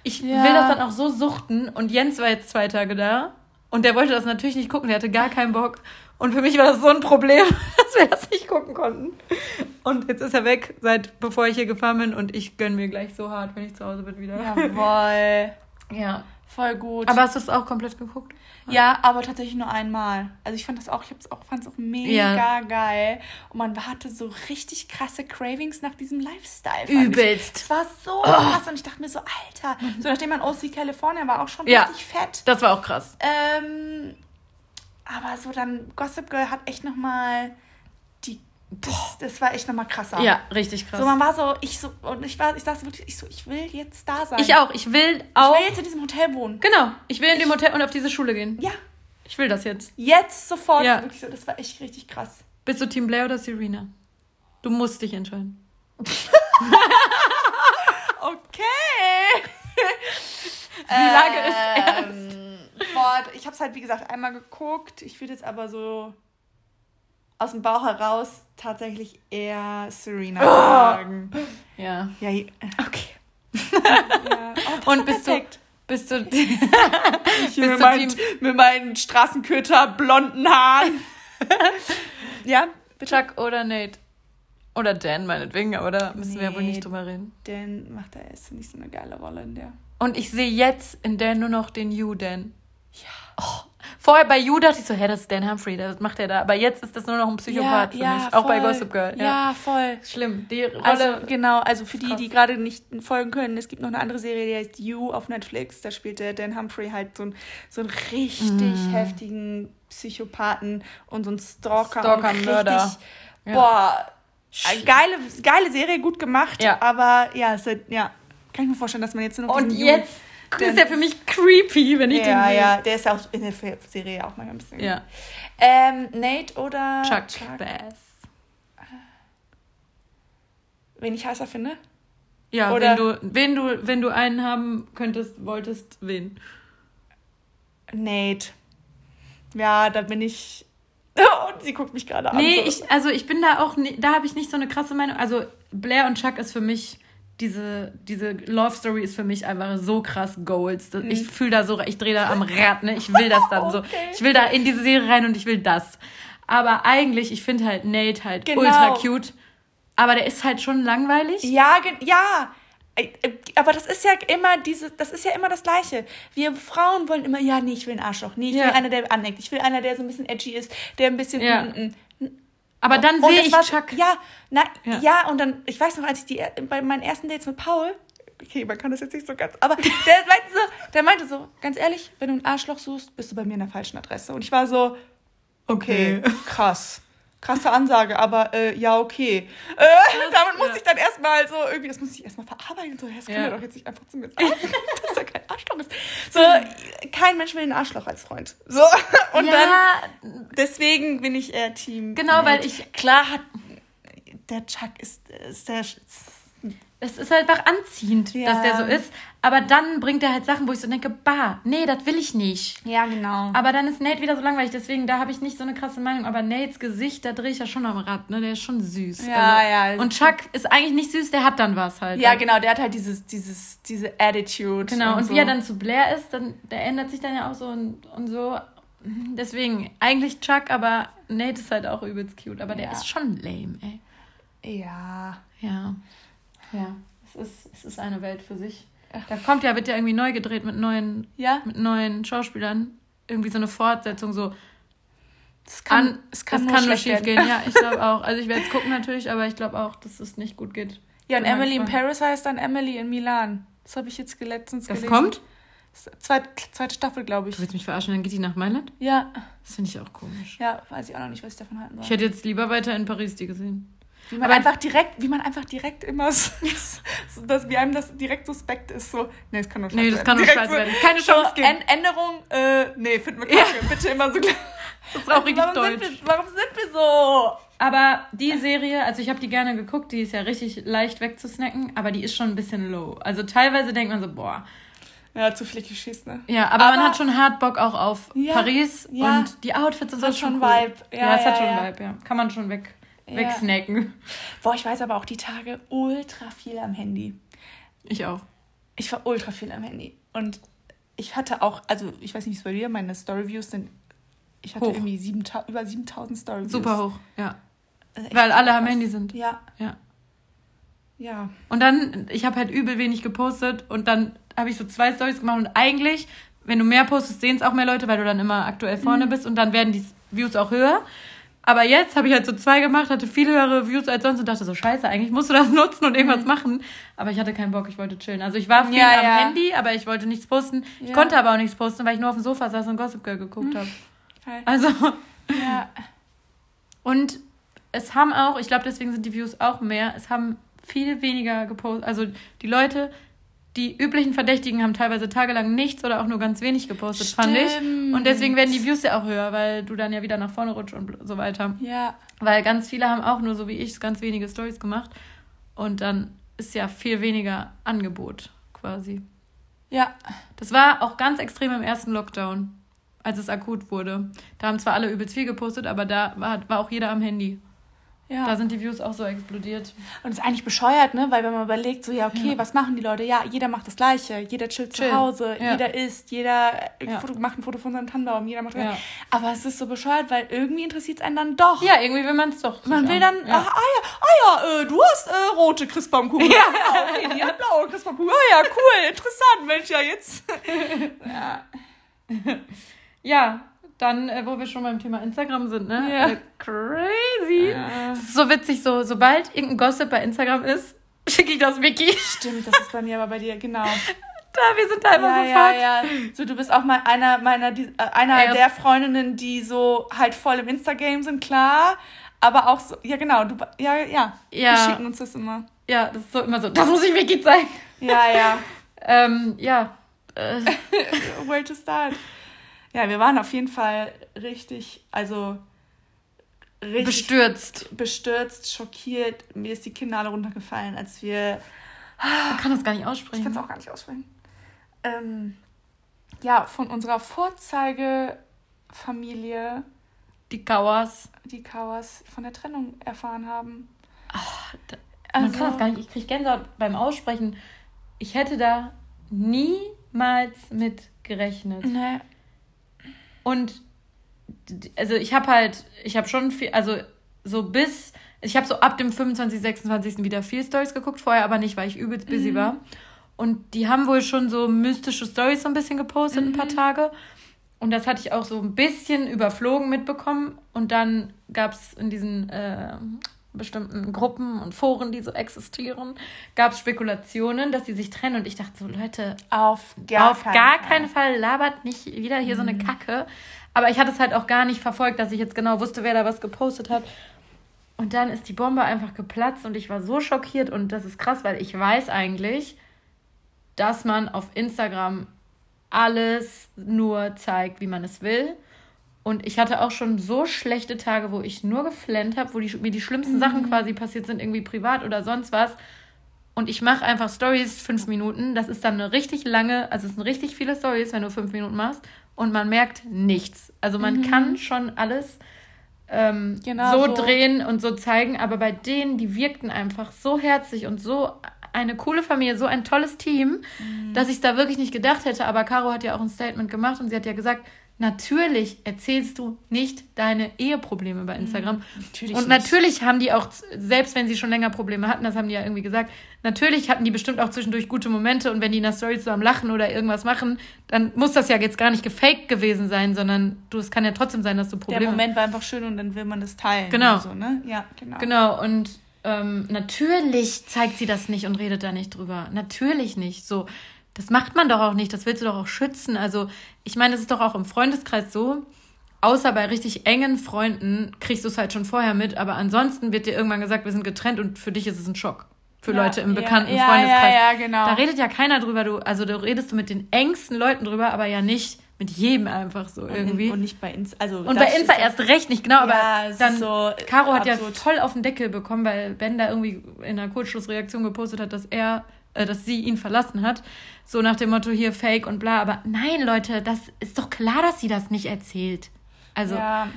Speaker 1: Ich ja. will das dann auch so suchten. Und Jens war jetzt zwei Tage da. Und der wollte das natürlich nicht gucken. Der hatte gar keinen Bock. Und für mich war das so ein Problem, dass wir das nicht gucken konnten. Und jetzt ist er weg, seit bevor ich hier gefahren bin. Und ich gönne mir gleich so hart, wenn ich zu Hause bin wieder. Jawohl.
Speaker 2: ja. Voll gut.
Speaker 1: Aber hast du es auch komplett geguckt?
Speaker 2: Ja, aber tatsächlich nur einmal. Also ich fand das auch, ich auch, fand es auch mega ja. geil. Und man hatte so richtig krasse Cravings nach diesem Lifestyle. Übelst. Es war so oh. krass und ich dachte mir so, Alter. So nachdem man OC California war auch schon ja. richtig fett.
Speaker 1: Das war auch krass.
Speaker 2: Ähm, aber so dann Gossip Girl hat echt nochmal die das, das, war echt nochmal krasser.
Speaker 1: Ja, richtig krass.
Speaker 2: So, man war so, ich so, und ich war, ich dachte wirklich, ich so, ich will jetzt da sein.
Speaker 1: Ich auch, ich will auch.
Speaker 2: Ich will jetzt in diesem Hotel wohnen.
Speaker 1: Genau, ich will in ich, dem Hotel und auf diese Schule gehen. Ja. Ich will das jetzt.
Speaker 2: Jetzt sofort. Ja. Wirklich so, das war echt richtig krass.
Speaker 1: Bist du Team Blair oder Serena? Du musst dich entscheiden.
Speaker 2: okay. Wie lange ähm, ist ernst? Boah, ich habe es halt, wie gesagt, einmal geguckt. Ich würde jetzt aber so aus dem Bauch heraus tatsächlich eher Serena oh. sagen. Ja. Ja, okay.
Speaker 1: ja. Oh, Und bist perfekt. du bist du
Speaker 2: ich mit, mein, mit meinen Straßenköter blonden Haaren.
Speaker 1: ja, bitte. Chuck oder Nate? Oder Dan meinetwegen, aber da müssen nee, wir ja wohl nicht drüber reden.
Speaker 2: Dan macht da erst nicht so eine geile Rolle in der.
Speaker 1: Und ich sehe jetzt in Dan nur noch den You Dan. Ja. Oh, vorher bei You dachte ich so, hä, das ist Dan Humphrey, das macht er da. Aber jetzt ist das nur noch ein Psychopath ja, für ja, mich. Voll. Auch bei Gossip Girl. Ja, ja
Speaker 2: voll.
Speaker 1: Schlimm. Die
Speaker 2: Rolle. Also, genau, also für die, die gerade nicht folgen können, es gibt noch eine andere Serie, die heißt You auf Netflix. Da spielt der Dan Humphrey halt so, ein, so einen richtig mm. heftigen Psychopathen und so einen Stalker. Stalker-Mörder. Boah, geile, geile Serie, gut gemacht. Aber ja, ist, ja, kann ich mir vorstellen, dass man jetzt noch.
Speaker 1: Und jetzt das ist ja für mich creepy, wenn ich
Speaker 2: ja,
Speaker 1: den sehe.
Speaker 2: Ja, der ist ja auch in der Serie auch mal ein bisschen. Ja. Ähm, Nate oder Chuck, Chuck Bass. Wen ich heißer finde?
Speaker 1: Ja, oder wenn du, wenn du, wenn du einen haben könntest, wolltest, wen?
Speaker 2: Nate. Ja, da bin ich. Und sie guckt mich gerade an.
Speaker 1: Nee, so. ich, also ich bin da auch, da habe ich nicht so eine krasse Meinung. Also Blair und Chuck ist für mich diese, diese Love Story ist für mich einfach so krass Goals. Mhm. Ich fühle da so, ich drehe da am Rad, ne? Ich will das dann okay. so. Ich will da in diese Serie rein und ich will das. Aber eigentlich, ich finde halt Nate halt genau. ultra cute. Aber der ist halt schon langweilig.
Speaker 2: Ja, ja. Aber das ist ja immer diese, das ist ja immer das Gleiche. Wir Frauen wollen immer, ja, nee, ich will einen Arschloch. Nee, ich ja. will einer, der aneckt. Ich will einer, der so ein bisschen edgy ist, der ein bisschen. Ja. Mm, mm. Aber dann sehe ich war, Chuck. Ja, na, ja. ja. und dann, ich weiß noch, als ich die, bei meinen ersten Dates mit Paul, okay, man kann das jetzt nicht so ganz, aber der meinte so, der meinte so, ganz ehrlich, wenn du ein Arschloch suchst, bist du bei mir in der falschen Adresse. Und ich war so, okay, okay. krass krasse Ansage, aber äh, ja, okay. Äh, damit muss ja. ich dann erstmal so irgendwie, das muss ich erstmal verarbeiten. So, das kann ja. doch jetzt nicht einfach zu mir sagen, dass er kein Arschloch ist. So, kein Mensch will ein Arschloch als Freund. So, und ja. dann, deswegen bin ich eher Team.
Speaker 1: Genau, weil ich,
Speaker 2: klar hat, der Chuck ist, ist der,
Speaker 1: es ist halt einfach anziehend, ja. dass der so ist. Aber dann bringt er halt Sachen, wo ich so denke, bah, nee, das will ich nicht.
Speaker 2: Ja, genau.
Speaker 1: Aber dann ist Nate wieder so langweilig, deswegen da habe ich nicht so eine krasse Meinung. Aber Nates Gesicht, da drehe ich ja schon am Rad, ne? Der ist schon süß. Ja, also, ja. Und Chuck ist eigentlich nicht süß, der hat dann was halt.
Speaker 2: Ja, genau, der hat halt dieses, dieses, diese Attitude.
Speaker 1: Genau, und, und so. wie er dann zu Blair ist, dann, der ändert sich dann ja auch so und, und so. Deswegen, eigentlich Chuck, aber Nate ist halt auch übelst cute. Aber ja. der ist schon lame, ey.
Speaker 2: Ja.
Speaker 1: Ja. Ja, es ist, es ist eine Welt für sich. Da kommt ja, wird ja irgendwie neu gedreht mit neuen, ja? mit neuen Schauspielern. Irgendwie so eine Fortsetzung, so. Es kann, an, es kann, nur, kann nur schief gehen, ja, ich glaube auch. Also ich werde es gucken natürlich, aber ich glaube auch, dass es nicht gut geht.
Speaker 2: Ja, und Emily in Paris heißt dann Emily in Milan. Das habe ich jetzt letztens
Speaker 1: das gelesen. Das kommt?
Speaker 2: Zweite, zweite Staffel, glaube ich.
Speaker 1: Du willst mich verarschen, dann geht die nach Mailand?
Speaker 2: Ja.
Speaker 1: Das finde ich auch komisch.
Speaker 2: Ja, weiß ich auch noch nicht, was ich davon halten
Speaker 1: soll. Ich hätte jetzt lieber weiter in Paris die gesehen.
Speaker 2: Wie man aber einfach direkt, wie man einfach direkt immer so, dass wie einem das direkt suspekt ist, so, nee, das kann nur scheiße Nee, das kann nur scheiße so, werden. Keine Chance so, geben. Änderung, äh, nee, finden wir kacke. Ja. Bitte immer so Das ist auch richtig warum deutsch. Sind wir, warum sind wir so?
Speaker 1: Aber die Serie, also ich habe die gerne geguckt, die ist ja richtig leicht wegzusnacken, aber die ist schon ein bisschen low. Also teilweise denkt man so, boah.
Speaker 2: Ja, zu viel Klischees, ne?
Speaker 1: Ja, aber, aber, man hat schon hart Bock auch auf ja, Paris ja. und die Outfits
Speaker 2: und so. Das hat schon cool. Vibe.
Speaker 1: Ja, ja, es hat schon Vibe, ja. Kann man schon weg
Speaker 2: ja. wegsnacken. Boah, ich weiß aber auch die Tage ultra viel am Handy.
Speaker 1: Ich auch.
Speaker 2: Ich war ultra viel am Handy. Und ich hatte auch, also ich weiß nicht, wie es bei dir, meine Storyviews sind, ich hatte hoch. irgendwie 7, über 7000 Storyviews.
Speaker 1: Super hoch, ja. Also Weil alle am Handy sind. Ja. Ja. Ja. Und dann, ich habe halt übel wenig gepostet und dann habe ich so zwei Stories gemacht und eigentlich, wenn du mehr postest, sehen es auch mehr Leute, weil du dann immer aktuell vorne mhm. bist und dann werden die Views auch höher. Aber jetzt habe ich halt so zwei gemacht, hatte viel höhere Views als sonst und dachte so, scheiße, eigentlich musst du das nutzen und irgendwas mhm. machen. Aber ich hatte keinen Bock, ich wollte chillen. Also ich war viel ja, am ja. Handy, aber ich wollte nichts posten. Ja. Ich konnte aber auch nichts posten, weil ich nur auf dem Sofa saß und Gossip Girl geguckt mhm. habe. Also. Ja. Und es haben auch, ich glaube, deswegen sind die Views auch mehr, es haben viel weniger gepostet. Also die Leute, die üblichen Verdächtigen haben teilweise tagelang nichts oder auch nur ganz wenig gepostet, Stimmt. fand ich. Und deswegen werden die Views ja auch höher, weil du dann ja wieder nach vorne rutschst und so weiter. Ja. Weil ganz viele haben auch nur so wie ich ganz wenige Stories gemacht. Und dann ist ja viel weniger Angebot quasi. Ja. Das war auch ganz extrem im ersten Lockdown, als es akut wurde. Da haben zwar alle übelst viel gepostet, aber da war, war auch jeder am Handy. Ja. Da sind die Views auch so explodiert.
Speaker 2: Und es ist eigentlich bescheuert, ne? Weil wenn man überlegt, so, ja, okay, ja. was machen die Leute? Ja, jeder macht das Gleiche. Jeder chillt Chill. zu Hause, ja. jeder isst, jeder ja. macht ein Foto von seinem Tannenbaum, jeder macht. Ja. Aber es ist so bescheuert, weil irgendwie interessiert es einen dann doch.
Speaker 1: Ja, irgendwie will man es doch.
Speaker 2: Man will dann, ach, ah ja, ah ja, äh, du hast äh, rote Christbaumkuchen. Ja, genau. Okay, die hat blaue Christbaumkuchen. Ah ja, cool, interessant, Mensch, ja, jetzt.
Speaker 1: ja. ja, dann, äh, wo wir schon beim Thema Instagram sind, ne? Ja. Äh, crazy. Ja. ist so witzig, so, sobald irgendein Gossip bei Instagram ist, schicke ich das Vicky.
Speaker 2: Stimmt, das ist bei mir aber bei dir, genau.
Speaker 1: Da, wir sind da immer ja,
Speaker 2: sofort. Ja, ja. So, du bist auch mal einer meiner, die, äh, einer Ey, der Freundinnen, die so halt voll im Instagram sind, klar. Aber auch so, ja genau, du, ja, ja. ja. Wir schicken uns das immer.
Speaker 1: Ja, das ist so immer so, das muss ich Vicky zeigen. Ja, ja. ähm, ja. Äh.
Speaker 2: Where to start? Ja, wir waren auf jeden Fall richtig, also richtig bestürzt. Bestürzt, schockiert. Mir ist die Kinder alle runtergefallen, als wir.
Speaker 1: Man kann das gar nicht aussprechen.
Speaker 2: Ich kann es auch gar nicht aussprechen. Ähm, ja, von unserer Vorzeigefamilie.
Speaker 1: Die Kauers.
Speaker 2: Die Kauers von der Trennung erfahren haben. Ach,
Speaker 1: da, also, man kann das gar nicht. Ich kriege Gänsehaut beim Aussprechen. Ich hätte da niemals mit gerechnet. Nee. Und also ich habe halt, ich habe schon viel, also so bis, ich habe so ab dem 25., 26. wieder viel Stories geguckt, vorher aber nicht, weil ich übelst busy mhm. war. Und die haben wohl schon so mystische Stories so ein bisschen gepostet, mhm. ein paar mhm. Tage. Und das hatte ich auch so ein bisschen überflogen mitbekommen. Und dann gab es in diesen äh, bestimmten Gruppen und Foren, die so existieren, gab es Spekulationen, dass sie sich trennen. Und ich dachte so, Leute, auf gar, auf keinen, gar Fall. keinen Fall labert nicht wieder hier mhm. so eine mhm. Kacke. Aber ich hatte es halt auch gar nicht verfolgt, dass ich jetzt genau wusste, wer da was gepostet hat. Und dann ist die Bombe einfach geplatzt und ich war so schockiert. Und das ist krass, weil ich weiß eigentlich, dass man auf Instagram alles nur zeigt, wie man es will. Und ich hatte auch schon so schlechte Tage, wo ich nur geflennt habe, wo die, mir die schlimmsten mhm. Sachen quasi passiert sind, irgendwie privat oder sonst was. Und ich mache einfach Stories fünf Minuten. Das ist dann eine richtig lange, also es sind richtig viele Stories, wenn du fünf Minuten machst. Und man merkt nichts. Also man mhm. kann schon alles ähm, genau so, so drehen und so zeigen. Aber bei denen, die wirkten einfach so herzlich und so eine coole Familie, so ein tolles Team, mhm. dass ich es da wirklich nicht gedacht hätte. Aber Caro hat ja auch ein Statement gemacht und sie hat ja gesagt, natürlich erzählst du nicht deine Eheprobleme bei Instagram. Mhm, natürlich und natürlich nicht. haben die auch, selbst wenn sie schon länger Probleme hatten, das haben die ja irgendwie gesagt, natürlich hatten die bestimmt auch zwischendurch gute Momente und wenn die in der Story zusammen lachen oder irgendwas machen, dann muss das ja jetzt gar nicht gefaked gewesen sein, sondern du, es kann ja trotzdem sein, dass du
Speaker 2: Probleme hast. Der Moment war einfach schön und dann will man das teilen. Genau. So, ne?
Speaker 1: Ja, genau. Genau, und ähm, natürlich zeigt sie das nicht und redet da nicht drüber. Natürlich nicht. So, das macht man doch auch nicht, das willst du doch auch schützen. Also, ich meine, es ist doch auch im Freundeskreis so, außer bei richtig engen Freunden kriegst du es halt schon vorher mit, aber ansonsten wird dir irgendwann gesagt, wir sind getrennt und für dich ist es ein Schock. Für ja, Leute im bekannten ja, Freundeskreis. Ja, ja, genau. Da redet ja keiner drüber, du, also da redest du mit den engsten Leuten drüber, aber ja nicht mit jedem einfach so irgendwie. Und, nicht bei Insta, also. Und bei Insta erst recht nicht, genau, aber dann, so Caro hat absurd. ja voll auf den Deckel bekommen, weil Ben da irgendwie in einer Kurzschlussreaktion gepostet hat, dass er äh, dass sie ihn verlassen hat. So nach dem Motto hier Fake und bla. Aber nein, Leute, das ist doch klar, dass sie das nicht erzählt. Also.
Speaker 2: Ja,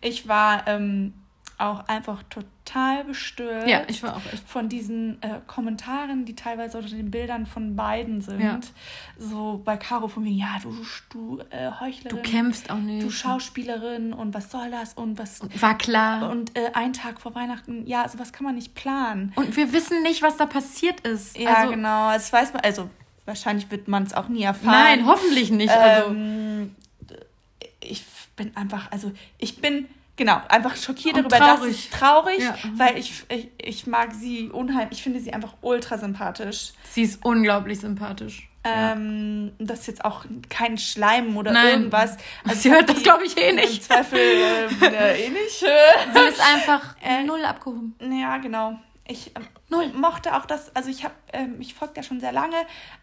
Speaker 2: ich war, ähm, auch einfach total bestürzt. Ja, ich war auch echt. Von diesen äh, Kommentaren, die teilweise unter den Bildern von beiden sind. Ja. So bei Caro von mir, ja, du, du äh, Heuchlerin. Du kämpfst auch nicht. Du Schauspielerin und was soll das und was. Und
Speaker 1: war klar.
Speaker 2: Und äh, ein Tag vor Weihnachten, ja, sowas kann man nicht planen.
Speaker 1: Und wir wissen nicht, was da passiert ist.
Speaker 2: Ja, also, genau. Das weiß man, also wahrscheinlich wird man es auch nie erfahren. Nein, hoffentlich nicht. Also. Ähm, ich bin einfach, also ich bin genau, einfach schockiert darüber, traurig. dass ich traurig, ja. weil ich, ich, ich mag sie unheimlich, ich finde sie einfach ultra sympathisch.
Speaker 1: Sie ist unglaublich sympathisch.
Speaker 2: Ähm, ja. Das ist jetzt auch kein Schleim oder Nein. irgendwas. Also sie hört das, glaube ich, eh nicht. Im Zweifel äh, eh nicht. sie ist einfach äh, null abgehoben. Ja, genau. Ich ähm, null. mochte auch das, also ich habe, ähm, ich folge da schon sehr lange.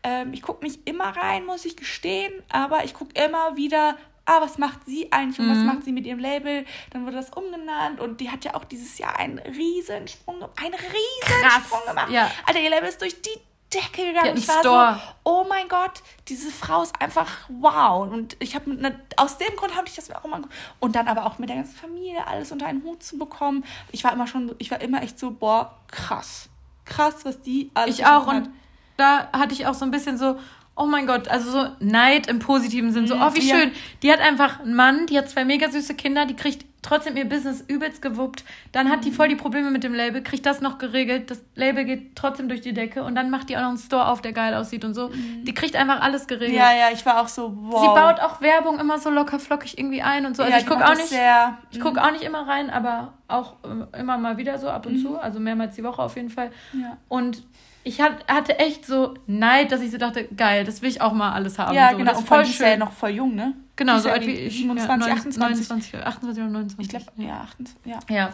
Speaker 2: Ähm, ich gucke nicht immer rein, muss ich gestehen, aber ich gucke immer wieder ah, was macht sie eigentlich und mhm. was macht sie mit ihrem Label? Dann wurde das umgenannt und die hat ja auch dieses Jahr einen Riesensprung, einen Riesensprung gemacht. Ja. Alter, ihr Label ist durch die Decke gegangen. Ich war Store. so, oh mein Gott, diese Frau ist einfach wow. Und ich habe ne, aus dem Grund habe ich das auch immer und dann aber auch mit der ganzen Familie alles unter einen Hut zu bekommen. Ich war immer schon, ich war immer echt so, boah, krass, krass, was die alles.
Speaker 1: Ich auch und da hatte ich auch so ein bisschen so, oh mein Gott, also so Neid im positiven Sinn, so, mhm, oh, wie ja. schön. Die hat einfach einen Mann, die hat zwei mega süße Kinder, die kriegt trotzdem ihr Business übelst gewuppt. Dann hat die voll die Probleme mit dem Label, kriegt das noch geregelt. Das Label geht trotzdem durch die Decke und dann macht die auch noch einen Store auf, der geil aussieht und so. Mhm. Die kriegt einfach alles geregelt.
Speaker 2: Ja, ja, ich war auch so,
Speaker 1: wow. Sie baut auch Werbung immer so locker flockig irgendwie ein und so. Also ja, ich gucke auch nicht, sehr, ich guck mhm. auch nicht immer rein, aber auch äh, immer mal wieder so ab und mhm. zu, also mehrmals die Woche auf jeden Fall. Ja. Und ich hatte echt so Neid, dass ich so dachte, geil, das will ich auch mal alles haben. Ja, so. genau. Das
Speaker 2: ist voll schön. ja noch voll jung, ne? Genau, so alt wie ich. 27,
Speaker 1: ja, 28. 29, 28 oder 29. Ich glaube, ja, 28, ja. Ja.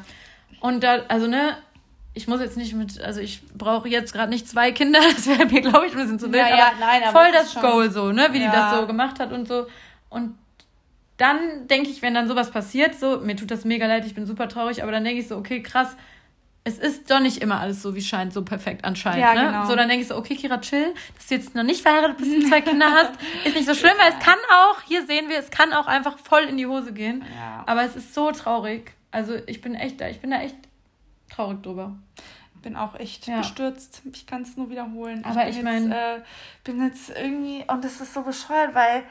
Speaker 1: Und da, also, ne, ich muss jetzt nicht mit, also ich brauche jetzt gerade nicht zwei Kinder, das wäre mir, glaube ich, ein bisschen zu wild. Ja, ja, nein, aber voll das, das Goal so, ne, wie ja. die das so gemacht hat und so. Und dann denke ich, wenn dann sowas passiert, so, mir tut das mega leid, ich bin super traurig, aber dann denke ich so, okay, krass, es ist doch nicht immer alles so, wie scheint, so perfekt anscheinend. Ja, ne? genau. So, dann denke ich so, okay, Kira, chill, dass du jetzt noch nicht verheiratet bist und zwei Kinder hast, ist nicht so schlimm, weil es kann auch, hier sehen wir, es kann auch einfach voll in die Hose gehen. Ja. Aber es ist so traurig. Also ich bin echt da, ich bin da echt traurig drüber.
Speaker 2: Ich bin auch echt ja. bestürzt. Ich kann es nur wiederholen. Aber ich, ich meine, äh, bin jetzt irgendwie, und das ist so bescheuert, weil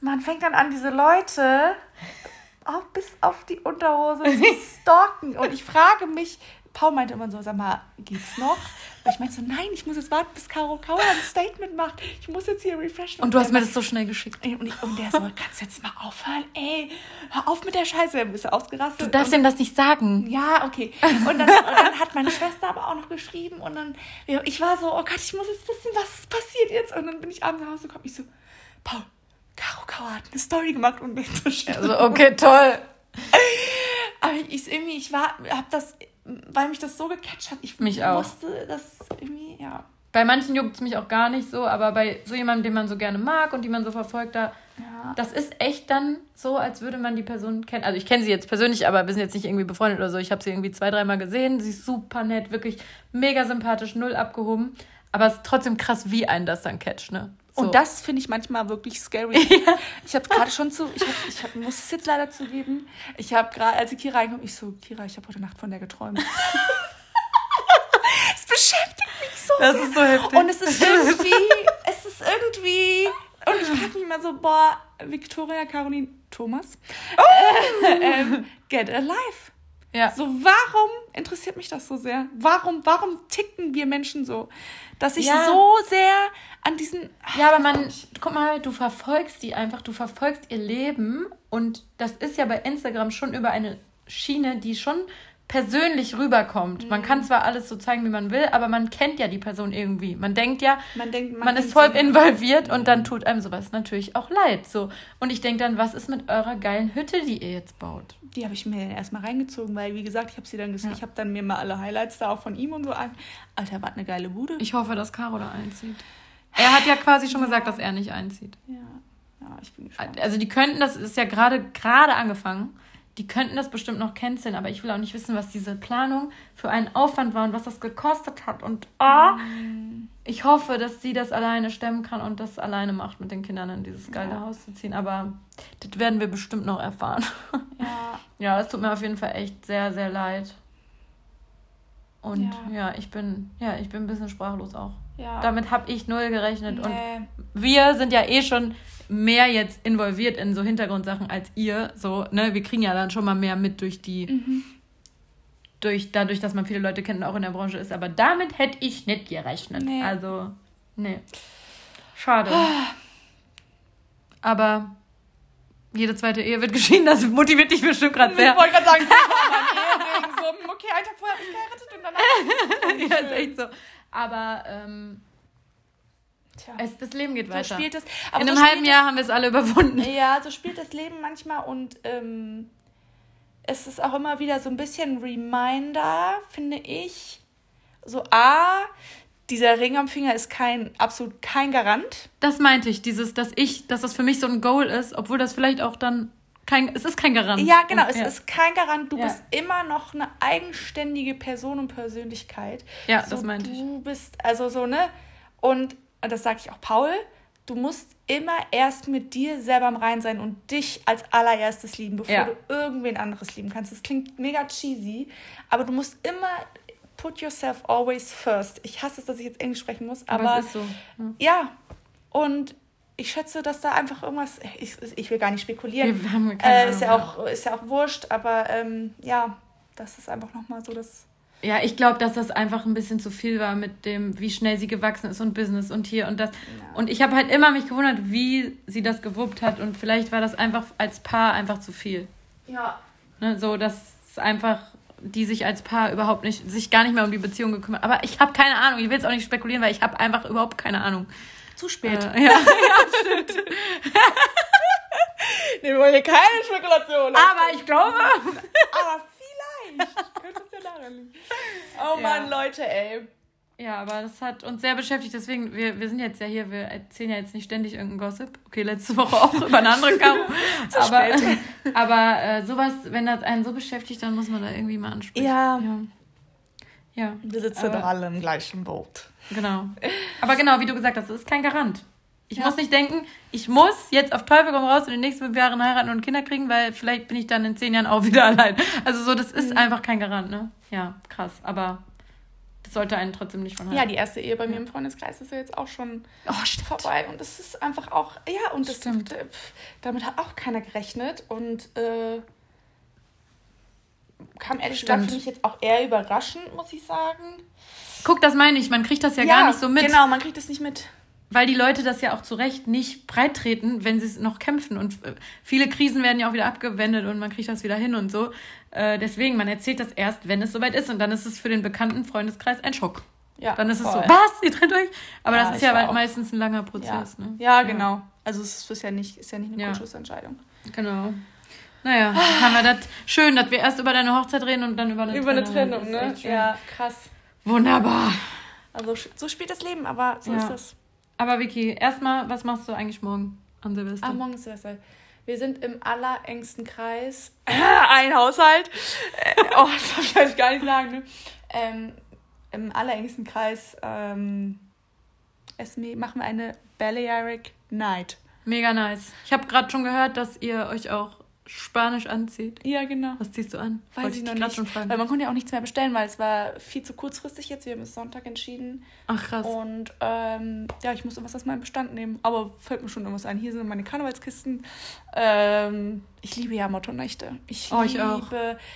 Speaker 2: man fängt dann an, diese Leute auch bis auf die Unterhose zu stalken. Und ich frage mich, Paul meinte immer so, sag mal, geht's noch? Und ich meinte so, nein, ich muss jetzt warten, bis Caro Kauer ein Statement macht. Ich muss jetzt hier refreshen.
Speaker 1: Und du hast mir das so schnell geschickt.
Speaker 2: Und, ich, und der so, kannst du jetzt mal aufhören? Ey, hör auf mit der Scheiße. Bist du ausgerastet?
Speaker 1: Du darfst ihm das nicht sagen.
Speaker 2: Ja, okay. Und dann, und dann, hat meine Schwester aber auch noch geschrieben und dann, ich war so, oh Gott, ich muss jetzt wissen, was passiert jetzt. Und dann bin ich abends nach Hause gekommen. Ich so, Paul, Caro Kauer hat eine Story gemacht und mich zu
Speaker 1: Also, okay, toll.
Speaker 2: Aber ich irgendwie, ich war, hab das weil mich das so gecatcht hat. Ich mich auch. wusste das irgendwie, ja.
Speaker 1: Bei manchen juckt es mich auch gar nicht so, aber bei so jemandem, den man so gerne mag und die man so verfolgt, da, ja. das ist echt dann so, als würde man die Person kennen. Also ich kenne sie jetzt persönlich, aber wir sind jetzt nicht irgendwie befreundet oder so. Ich habe sie irgendwie zwei, dreimal gesehen. Sie ist super nett, wirklich mega sympathisch, null abgehoben. Aber es ist trotzdem krass, wie einen das dann catcht, ne?
Speaker 2: So. Und das finde ich manchmal wirklich scary. Ja. Ich habe gerade schon zu, ich, hab, ich hab, muss es jetzt leider zugeben, ich habe gerade, als ich hier reinkomme, ich so, Kira, ich habe heute Nacht von der geträumt. es beschäftigt mich so. Das ist so heftig. Und es ist irgendwie, es ist irgendwie, und ich frage mich immer so, boah, Victoria, Caroline, Thomas, oh. äh, ähm, get alive. Ja. So, warum interessiert mich das so sehr? Warum, warum ticken wir Menschen so? Dass ich ja. so sehr an diesen.
Speaker 1: Ja, aber man, guck mal, du verfolgst die einfach, du verfolgst ihr Leben und das ist ja bei Instagram schon über eine Schiene, die schon persönlich rüberkommt. Mhm. Man kann zwar alles so zeigen, wie man will, aber man kennt ja die Person irgendwie. Man denkt ja, man, denkt, man, man ist voll involviert und dann tut einem sowas natürlich auch leid. So. Und ich denke dann, was ist mit eurer geilen Hütte, die ihr jetzt baut?
Speaker 2: Die habe ich mir erstmal reingezogen, weil, wie gesagt, ich habe sie dann gesehen. Ja. Ich habe dann mir mal alle Highlights da auch von ihm und so an. Alter, war eine geile Bude.
Speaker 1: Ich hoffe, dass Caro da einzieht. Er hat ja quasi schon gesagt, dass er nicht einzieht. Ja, ja ich bin gespannt. Also die könnten, das ist ja gerade gerade angefangen, die könnten das bestimmt noch canceln, aber ich will auch nicht wissen, was diese Planung für einen Aufwand war und was das gekostet hat. Und oh, mm. ich hoffe, dass sie das alleine stemmen kann und das alleine macht, mit den Kindern in dieses geile ja. Haus zu ziehen. Aber das werden wir bestimmt noch erfahren. Ja. ja, es tut mir auf jeden Fall echt sehr, sehr leid. Und ja, ja ich bin, ja, ich bin ein bisschen sprachlos auch. Ja. Damit habe ich null gerechnet. Nee. Und wir sind ja eh schon mehr jetzt involviert in so Hintergrundsachen als ihr. So, ne, wir kriegen ja dann schon mal mehr mit durch die mhm durch, dadurch, dass man viele Leute kennt und auch in der Branche ist. Aber damit hätte ich nicht gerechnet. Nee. Also, nee. Schade. Aber jede zweite Ehe wird geschieden, das motiviert dich bestimmt gerade sehr. Ich wollte gerade sagen, so, okay, einen Tag vorher habe ich geheiratet und dann Ja, ist echt so. Aber ähm, es, das Leben geht weiter. So spielt es, In einem so halben Jahr haben wir es alle überwunden.
Speaker 2: Ja, so spielt das Leben manchmal und ähm, es ist auch immer wieder so ein bisschen Reminder, finde ich. So, A, dieser Ring am Finger ist kein, absolut kein Garant.
Speaker 1: Das meinte ich, dieses, dass ich, dass das für mich so ein Goal ist, obwohl das vielleicht auch dann kein, es ist kein Garant.
Speaker 2: Ja, genau, und, es ja. ist kein Garant. Du ja. bist immer noch eine eigenständige Person und Persönlichkeit. Ja, so, das meinte ich. Du bist, also so, ne? Und das sage ich auch Paul, du musst immer erst mit dir selber im Rein sein und dich als allererstes lieben, bevor ja. du irgendwen anderes lieben kannst. Das klingt mega cheesy, aber du musst immer put yourself always first. Ich hasse es, dass ich jetzt Englisch sprechen muss, aber, aber so. Hm. Ja, und ich schätze, dass da einfach irgendwas. Ich, ich will gar nicht spekulieren. Wir haben keine äh, ist, ja auch, ist ja auch wurscht, aber ähm, ja, das ist einfach nochmal so das
Speaker 1: ja, ich glaube, dass das einfach ein bisschen zu viel war mit dem, wie schnell sie gewachsen ist und Business und hier und das. Ja. Und ich habe halt immer mich gewundert, wie sie das gewuppt hat. Und vielleicht war das einfach als Paar einfach zu viel. Ja. Ne, so, dass einfach die sich als Paar überhaupt nicht, sich gar nicht mehr um die Beziehung gekümmert. Aber ich habe keine Ahnung. Ich will jetzt auch nicht spekulieren, weil ich habe einfach überhaupt keine Ahnung. Zu spät. Äh, ja, ja, stimmt. nee, wir wollen hier keine Spekulation. Aber ich glaube.
Speaker 2: Aber vielleicht könnte es ja daran liegen. Oh Mann, Leute, ey.
Speaker 1: Ja, aber das hat uns sehr beschäftigt. Deswegen, wir, wir sind jetzt ja hier, wir erzählen ja jetzt nicht ständig irgendeinen Gossip. Okay, letzte Woche auch über eine andere Karo. aber aber äh, sowas, wenn das einen so beschäftigt, dann muss man da irgendwie mal ansprechen. Ja. Ja.
Speaker 2: ja. Wir sitzen aber, alle im gleichen Boot.
Speaker 1: Genau. Aber genau, wie du gesagt hast, das ist kein Garant. Ich ja. muss nicht denken, ich muss jetzt auf Teufel komm raus in den nächsten fünf Jahren heiraten und Kinder kriegen, weil vielleicht bin ich dann in zehn Jahren auch wieder allein. Also so, das ist mhm. einfach kein Garant, ne? Ja, krass. Aber das sollte einen trotzdem nicht
Speaker 2: von halten. Ja, die erste Ehe bei mir im Freundeskreis ist ja jetzt auch schon oh, vorbei. Und das ist einfach auch, ja, und das, stimmt. Äh, damit hat auch keiner gerechnet. Und äh, kam ehrlich gesagt für mich jetzt auch eher überraschend, muss ich sagen.
Speaker 1: Guck, das meine ich. Man kriegt das ja, ja gar nicht so
Speaker 2: mit. Genau, man kriegt das nicht mit
Speaker 1: weil die Leute das ja auch zu Recht nicht breit treten, wenn sie es noch kämpfen. Und äh, viele Krisen werden ja auch wieder abgewendet und man kriegt das wieder hin und so. Äh, deswegen, man erzählt das erst, wenn es soweit ist. Und dann ist es für den bekannten Freundeskreis ein Schock. Ja, dann ist voll. es so, was? Ihr trennt euch? Aber ja, das ist ja halt meistens ein langer Prozess.
Speaker 2: Ja, ne? ja genau. Also es ist ja nicht, ist ja nicht eine ja. Kurzschlussentscheidung.
Speaker 1: Genau. Naja, haben wir das schön, dass wir erst über deine Hochzeit reden und dann über eine über Trennung. Über eine
Speaker 2: Trennung, ne? Ja, krass.
Speaker 1: Wunderbar.
Speaker 2: Also so spielt das Leben, aber so ist es.
Speaker 1: Aber Vicky, erstmal, was machst du eigentlich morgen an Silvester?
Speaker 2: Ah, morgen ist Silvester. Wir sind im allerengsten Kreis. Ein Haushalt. Oh, das kann ich gar nicht sagen. Ne? Ähm, Im allerengsten Kreis ähm, machen wir eine Balearic Night.
Speaker 1: Mega nice. Ich habe gerade schon gehört, dass ihr euch auch Spanisch anzieht.
Speaker 2: Ja, genau.
Speaker 1: Was ziehst du an?
Speaker 2: Weiß Wollte ich noch nicht. Schon fragen. Weil man konnte ja auch nichts mehr bestellen, weil es war viel zu kurzfristig jetzt. Wir haben es Sonntag entschieden. Ach, krass. Und ähm, ja, ich muss irgendwas aus meinem Bestand nehmen. Aber fällt mir schon irgendwas ein. Hier sind meine Karnevalskisten. Ähm, ich liebe ja Motto-Nächte. Ich, oh, ich liebe, auch.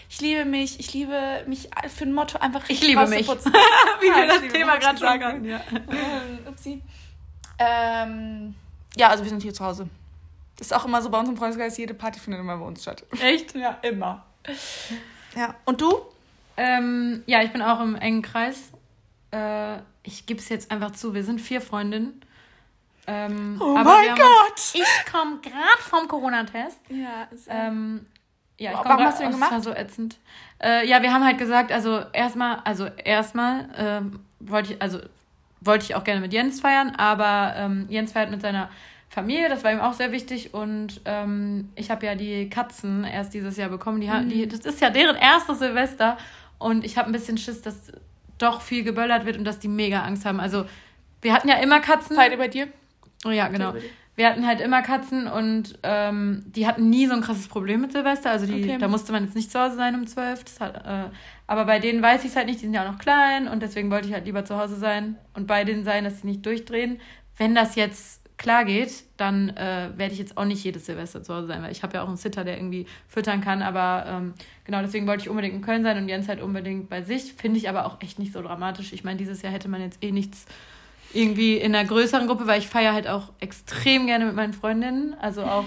Speaker 2: ich liebe mich. Ich liebe mich für ein Motto einfach richtig Ich liebe mich. Wie wir das Thema gerade schon hatten. Ja. Ähm, upsi. Ähm, ja, also wir sind hier zu Hause. Das ist auch immer so bei uns im Freundeskreis, jede Party findet immer bei uns statt.
Speaker 1: Echt?
Speaker 2: Ja, immer. Ja, und du?
Speaker 1: Ähm, ja, ich bin auch im engen Kreis. Äh, ich gebe es jetzt einfach zu, wir sind vier Freundinnen. Ähm, oh mein Gott! Uns, ich komme gerade vom Corona-Test. Ja, ist ähm, ja, ich Warum hast du den gemacht? Das war so ätzend. Äh, ja, wir haben halt gesagt, also erstmal, also erstmal ähm, wollte ich, also wollte ich auch gerne mit Jens feiern, aber ähm, Jens feiert mit seiner Familie, das war ihm auch sehr wichtig. Und ähm, ich habe ja die Katzen erst dieses Jahr bekommen. Die, mhm. die, das ist ja deren erstes Silvester. Und ich habe ein bisschen Schiss, dass doch viel geböllert wird und dass die mega Angst haben. Also wir hatten ja immer Katzen.
Speaker 2: Zeit über dir.
Speaker 1: Oh ja, genau. Wir hatten halt immer Katzen und ähm, die hatten nie so ein krasses Problem mit Silvester. Also die, okay. da musste man jetzt nicht zu Hause sein um zwölf. äh, aber bei denen weiß ich es halt nicht, die sind ja auch noch klein und deswegen wollte ich halt lieber zu Hause sein und bei denen sein, dass sie nicht durchdrehen. Wenn das jetzt klar geht, dann äh, werde ich jetzt auch nicht jedes Silvester zu Hause sein, weil ich habe ja auch einen Sitter, der irgendwie füttern kann. Aber ähm, genau deswegen wollte ich unbedingt in Köln sein und Jens halt unbedingt bei sich. Finde ich aber auch echt nicht so dramatisch. Ich meine, dieses Jahr hätte man jetzt eh nichts irgendwie in einer größeren Gruppe, weil ich feiere halt auch extrem gerne mit meinen Freundinnen. Also auch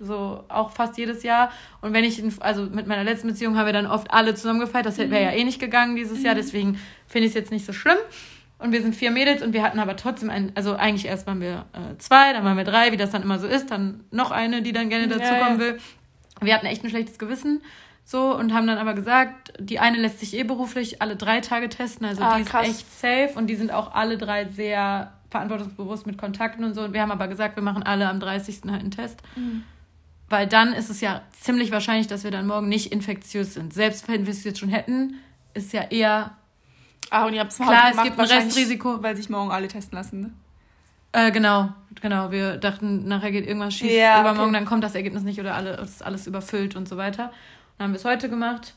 Speaker 1: so auch fast jedes Jahr. Und wenn ich, also mit meiner letzten Beziehung haben wir dann oft alle zusammen gefeiert. Das wäre ja eh nicht gegangen dieses Jahr. Mhm. Deswegen finde ich es jetzt nicht so schlimm. Und wir sind vier Mädels und wir hatten aber trotzdem ein, also eigentlich erst waren wir äh, zwei, dann waren wir drei, wie das dann immer so ist, dann noch eine, die dann gerne dazukommen ja, ja. will. Wir hatten echt ein schlechtes Gewissen so und haben dann aber gesagt, die eine lässt sich eh beruflich alle drei Tage testen, also ah, die krass. ist echt safe und die sind auch alle drei sehr verantwortungsbewusst mit Kontakten und so. Und wir haben aber gesagt, wir machen alle am 30. halt einen Test. Mhm. Weil dann ist es ja ziemlich wahrscheinlich, dass wir dann morgen nicht infektiös sind. Selbst wenn wir es jetzt schon hätten, ist ja eher Ah, und ihr habt es Klar,
Speaker 2: es gibt ein Restrisiko. Weil sich morgen alle testen lassen, ne?
Speaker 1: Äh, genau, genau. Wir dachten, nachher geht irgendwas schief, ja, übermorgen, okay. dann kommt das Ergebnis nicht oder alles, ist alles überfüllt und so weiter. Dann haben wir es heute gemacht.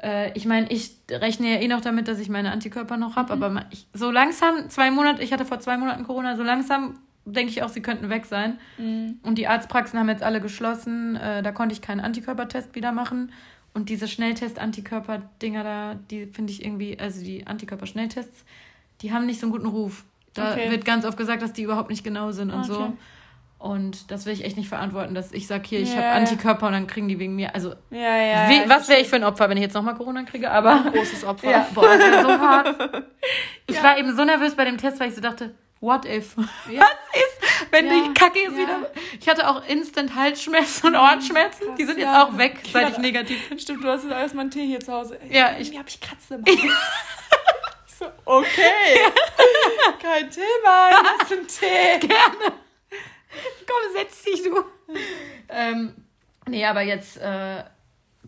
Speaker 1: Äh, ich meine, ich rechne ja eh noch damit, dass ich meine Antikörper noch habe, mhm. aber ich, so langsam, zwei Monate, ich hatte vor zwei Monaten Corona, so langsam denke ich auch, sie könnten weg sein. Mhm. Und die Arztpraxen haben jetzt alle geschlossen. Äh, da konnte ich keinen Antikörpertest wieder machen. Und diese Schnelltest-Antikörper-Dinger da, die finde ich irgendwie, also die Antikörper-Schnelltests, die haben nicht so einen guten Ruf. Da okay. wird ganz oft gesagt, dass die überhaupt nicht genau sind und okay. so. Und das will ich echt nicht verantworten, dass ich sage, hier, ich yeah. habe Antikörper und dann kriegen die wegen mir. Also, ja, ja, we, was wäre ich für ein Opfer, wenn ich jetzt nochmal Corona kriege? Aber. Ein großes Opfer. Ja, boah, das wäre so hart. Ich war eben so nervös bei dem Test, weil ich so dachte, what if? Ja. Was ist, wenn ja. die Kacke jetzt ja. wieder. Ich hatte auch instant Halsschmerzen und Ohrenschmerzen. Krass, die sind jetzt auch weg, seit ich negativ
Speaker 2: bin. Stimmt, du hast jetzt erstmal einen Tee hier zu Hause. Ja, ich. habe ich Katze im Hals. so, okay. Kein Thema, das ist ein Tee.
Speaker 1: Gerne. Komm, setz dich, du. ähm, nee, aber jetzt äh,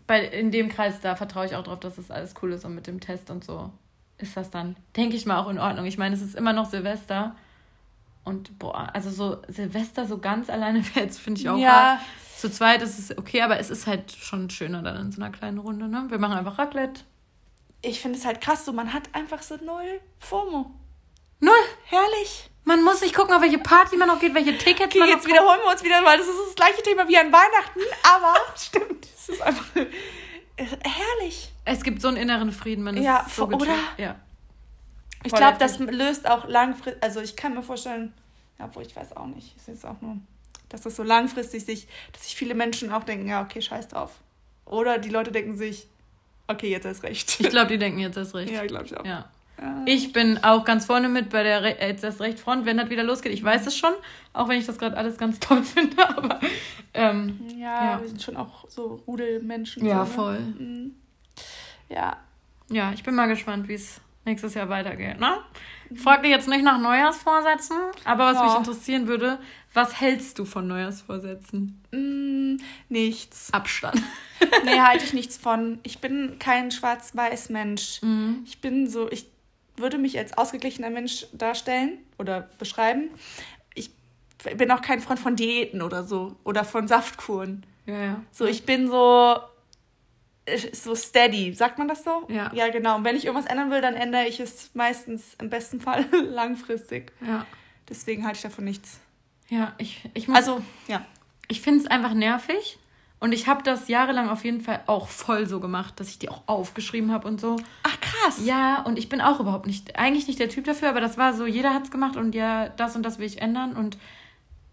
Speaker 1: bei, in dem Kreis, da vertraue ich auch drauf, dass das alles cool ist und mit dem Test und so ist das dann, denke ich mal, auch in Ordnung. Ich meine, es ist immer noch Silvester. Und boah, also so Silvester so ganz alleine wäre jetzt, finde ich auch ja. hart. Zu zweit ist es okay, aber es ist halt schon schöner dann in so einer kleinen Runde, ne? Wir machen einfach Raclette.
Speaker 2: Ich finde es halt krass, so man hat einfach so null FOMO.
Speaker 1: Null? Herrlich. Man muss nicht gucken, auf welche Party man noch geht, welche Tickets okay,
Speaker 2: man noch jetzt wiederholen wir uns wieder, weil das ist das gleiche Thema wie an Weihnachten, aber stimmt, es ist einfach herrlich.
Speaker 1: Es gibt so einen inneren Frieden, man ist ja, so oder?
Speaker 2: Ja. Ich glaube, das löst auch langfristig, also ich kann mir vorstellen, obwohl ich weiß auch nicht, ist jetzt auch nur, dass das so langfristig sich, dass sich viele Menschen auch denken, ja, okay, scheiß drauf. Oder die Leute denken sich, okay, jetzt ist recht.
Speaker 1: Ich glaube, die denken jetzt ist recht. Ja, glaube ich auch. Ja. Ich bin auch ganz vorne mit bei der Re jetzt erst recht Front, wenn das wieder losgeht. Ich weiß es schon, auch wenn ich das gerade alles ganz toll finde. Aber ähm,
Speaker 2: ja, ja, wir sind schon auch so Rudelmenschen.
Speaker 1: Ja,
Speaker 2: so,
Speaker 1: ne? voll. Mhm. Ja. Ja, ich bin mal gespannt, wie es nächstes Jahr weitergeht. Ne? Ich frage dich jetzt nicht nach Neujahrsvorsätzen, aber was ja. mich interessieren würde, was hältst du von Neujahrsvorsätzen?
Speaker 2: Mm, nichts.
Speaker 1: Abstand.
Speaker 2: nee, halte ich nichts von. Ich bin kein schwarz-weiß Mensch. Mhm. Ich bin so, ich würde mich als ausgeglichener Mensch darstellen oder beschreiben. Ich bin auch kein Freund von Diäten oder so oder von Saftkuren. Ja, ja. So, ich bin so so steady, sagt man das so? Ja. Ja, genau. Und wenn ich irgendwas ändern will, dann ändere ich es meistens im besten Fall langfristig. Ja. Deswegen halte ich davon nichts.
Speaker 1: Ja, ich, ich muss. Also, ja. Ich finde es einfach nervig, und ich habe das jahrelang auf jeden Fall auch voll so gemacht, dass ich die auch aufgeschrieben habe und so.
Speaker 2: Ach krass.
Speaker 1: Ja, und ich bin auch überhaupt nicht, eigentlich nicht der Typ dafür, aber das war so, jeder hat es gemacht und ja, das und das will ich ändern. Und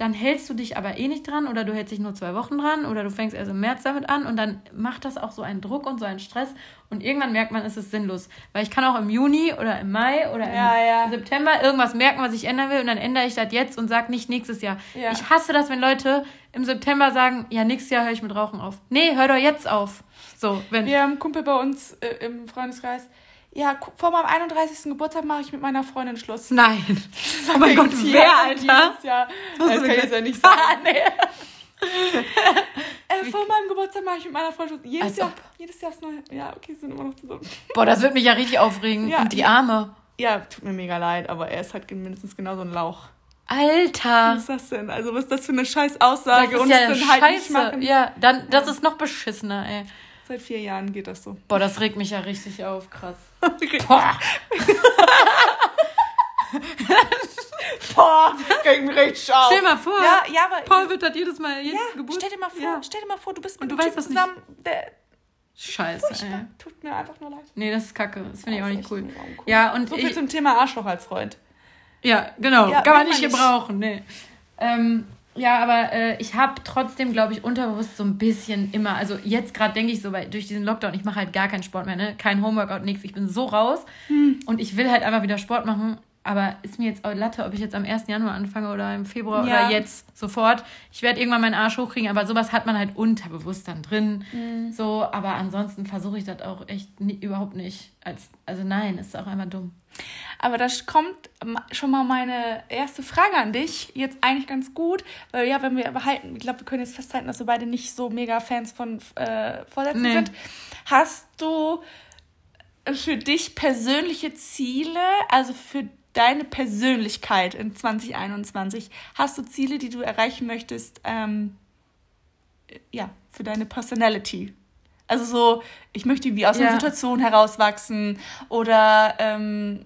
Speaker 1: dann hältst du dich aber eh nicht dran oder du hältst dich nur zwei Wochen dran oder du fängst erst im März damit an und dann macht das auch so einen Druck und so einen Stress und irgendwann merkt man, es ist sinnlos. Weil ich kann auch im Juni oder im Mai oder im ja, ja. September irgendwas merken, was ich ändern will und dann ändere ich das jetzt und sage nicht nächstes Jahr. Ja. Ich hasse das, wenn Leute im September sagen, ja, nächstes Jahr höre ich mit Rauchen auf. Nee, hör doch jetzt auf. So,
Speaker 2: wenn Wir haben einen Kumpel bei uns äh, im Freundeskreis, ja, vor meinem 31. Geburtstag mache ich mit meiner Freundin Schluss. Nein. Oh mein Gott, wer, Alter? Jahr. Das, das kann ich jetzt ja nicht sagen. Nee. äh, vor meinem Geburtstag mache ich mit meiner Freundin Schluss. Jedes Als Jahr, ob. jedes Jahr ist neu. Ja, okay, sind immer noch zusammen.
Speaker 1: Boah, das wird mich ja richtig aufregen. Ja, Und die Arme.
Speaker 2: Ja, tut mir mega leid, aber er ist halt mindestens genauso ein Lauch. Alter! Was ist das denn? Also, was ist das für eine scheiß Aussage? Das ist und ja
Speaker 1: dann halt Scheiße. Machen? Ja, dann, das ist noch beschissener, ey.
Speaker 2: Seit vier Jahren geht das so.
Speaker 1: Boah, das regt mich ja richtig auf, krass. Boah!
Speaker 2: Boah, ging mir richtig auf. Stell dir mal vor, ja, ja, aber, Paul wird das jedes Mal jeden ja, Geburt. Stell dir mal vor, ja. stell dir mal vor, du bist mit und du weißt das zusammen, nicht. der Scheiße,
Speaker 1: Furchtbar. ey. Tut mir einfach nur leid. Nee, das ist kacke. Das finde ich auch nicht cool. cool. Ja,
Speaker 2: und so viel ich, zum Thema Arschloch als Freund.
Speaker 1: Ja, genau. Ja, Kann man nicht gebrauchen. Nee. Ähm, ja, aber äh, ich habe trotzdem, glaube ich, unterbewusst so ein bisschen immer, also jetzt gerade denke ich so, weil durch diesen Lockdown, ich mache halt gar keinen Sport mehr, ne? Kein Homeworkout, nichts. Ich bin so raus hm. und ich will halt einfach wieder Sport machen. Aber ist mir jetzt auch Latte, ob ich jetzt am 1. Januar anfange oder im Februar ja. oder jetzt sofort. Ich werde irgendwann meinen Arsch hochkriegen, aber sowas hat man halt unterbewusst dann drin. Mhm. So, aber ansonsten versuche ich das auch echt nie, überhaupt nicht. Als, also nein, ist auch einmal dumm.
Speaker 2: Aber da kommt schon mal meine erste Frage an dich. Jetzt eigentlich ganz gut, weil ja, wenn wir behalten, ich glaube, wir können jetzt festhalten, dass wir beide nicht so mega Fans von äh, Vorsätzen nee. sind. Hast du für dich persönliche Ziele, also für deine Persönlichkeit in 2021? Hast du Ziele, die du erreichen möchtest, ähm, ja, für deine Personality? Also so, ich möchte wie aus ja. einer Situation herauswachsen oder ähm,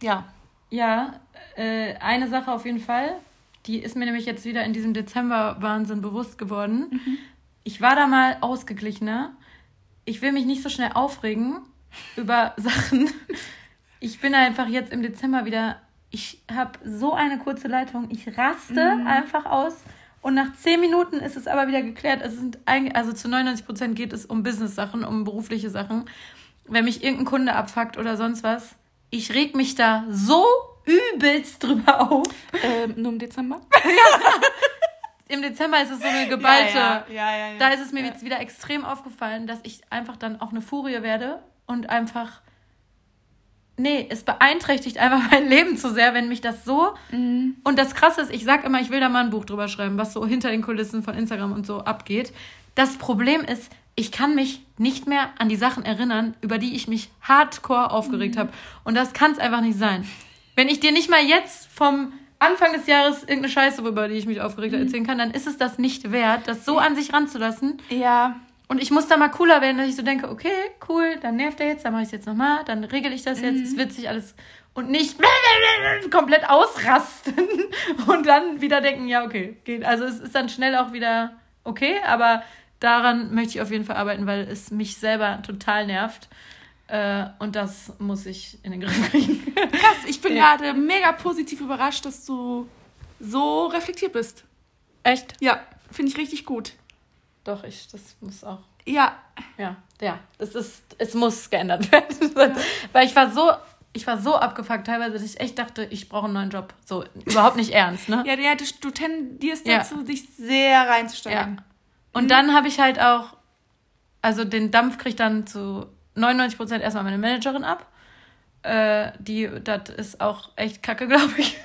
Speaker 2: ja.
Speaker 1: Ja, äh, eine Sache auf jeden Fall, die ist mir nämlich jetzt wieder in diesem Dezember-Wahnsinn bewusst geworden. Mhm. Ich war da mal ausgeglichener. Ich will mich nicht so schnell aufregen über Sachen. Ich bin einfach jetzt im Dezember wieder. Ich habe so eine kurze Leitung. Ich raste mhm. einfach aus. Und nach zehn Minuten ist es aber wieder geklärt. Es sind also zu 99 Prozent geht es um Business-Sachen, um berufliche Sachen. Wenn mich irgendein Kunde abfuckt oder sonst was, ich reg mich da so übelst drüber auf.
Speaker 2: Ähm, nur im Dezember?
Speaker 1: Im Dezember ist es so eine geballte. Ja, ja. Ja, da ist es mir jetzt wieder extrem aufgefallen, dass ich einfach dann auch eine Furie werde und einfach. Nee, es beeinträchtigt einfach mein Leben zu sehr, wenn mich das so. Mhm. Und das Krasse ist, ich sag immer, ich will da mal ein Buch drüber schreiben, was so hinter den Kulissen von Instagram und so abgeht. Das Problem ist, ich kann mich nicht mehr an die Sachen erinnern, über die ich mich hardcore aufgeregt mhm. habe. Und das kann es einfach nicht sein. Wenn ich dir nicht mal jetzt vom Anfang des Jahres irgendeine Scheiße, über die ich mich aufgeregt habe, mhm. erzählen kann, dann ist es das nicht wert, das so an sich ranzulassen. Ja. Und ich muss da mal cooler werden, dass ich so denke, okay, cool, dann nervt er jetzt, dann mache ich es jetzt nochmal, dann regel ich das jetzt, mhm. es wird sich alles und nicht komplett ausrasten und dann wieder denken, ja, okay, geht. Also es ist dann schnell auch wieder okay, aber daran möchte ich auf jeden Fall arbeiten, weil es mich selber total nervt. Äh, und das muss ich in den Griff kriegen.
Speaker 2: Krass, ich bin ja. gerade mega positiv überrascht, dass du so reflektiert bist. Echt? Ja, finde ich richtig gut.
Speaker 1: Doch, ich, das muss auch. Ja. Ja, ja. Es, ist, es muss geändert werden. Ja. Weil ich war so ich war so abgefuckt teilweise, dass ich echt dachte, ich brauche einen neuen Job. So, überhaupt nicht ernst, ne?
Speaker 2: ja, ja du, du tendierst dazu, ja. dich sehr reinzusteigen. Ja.
Speaker 1: Und mhm. dann habe ich halt auch, also den Dampf kriegt dann zu 99 Prozent erstmal meine Managerin ab. Äh, die, das ist auch echt kacke, glaube ich.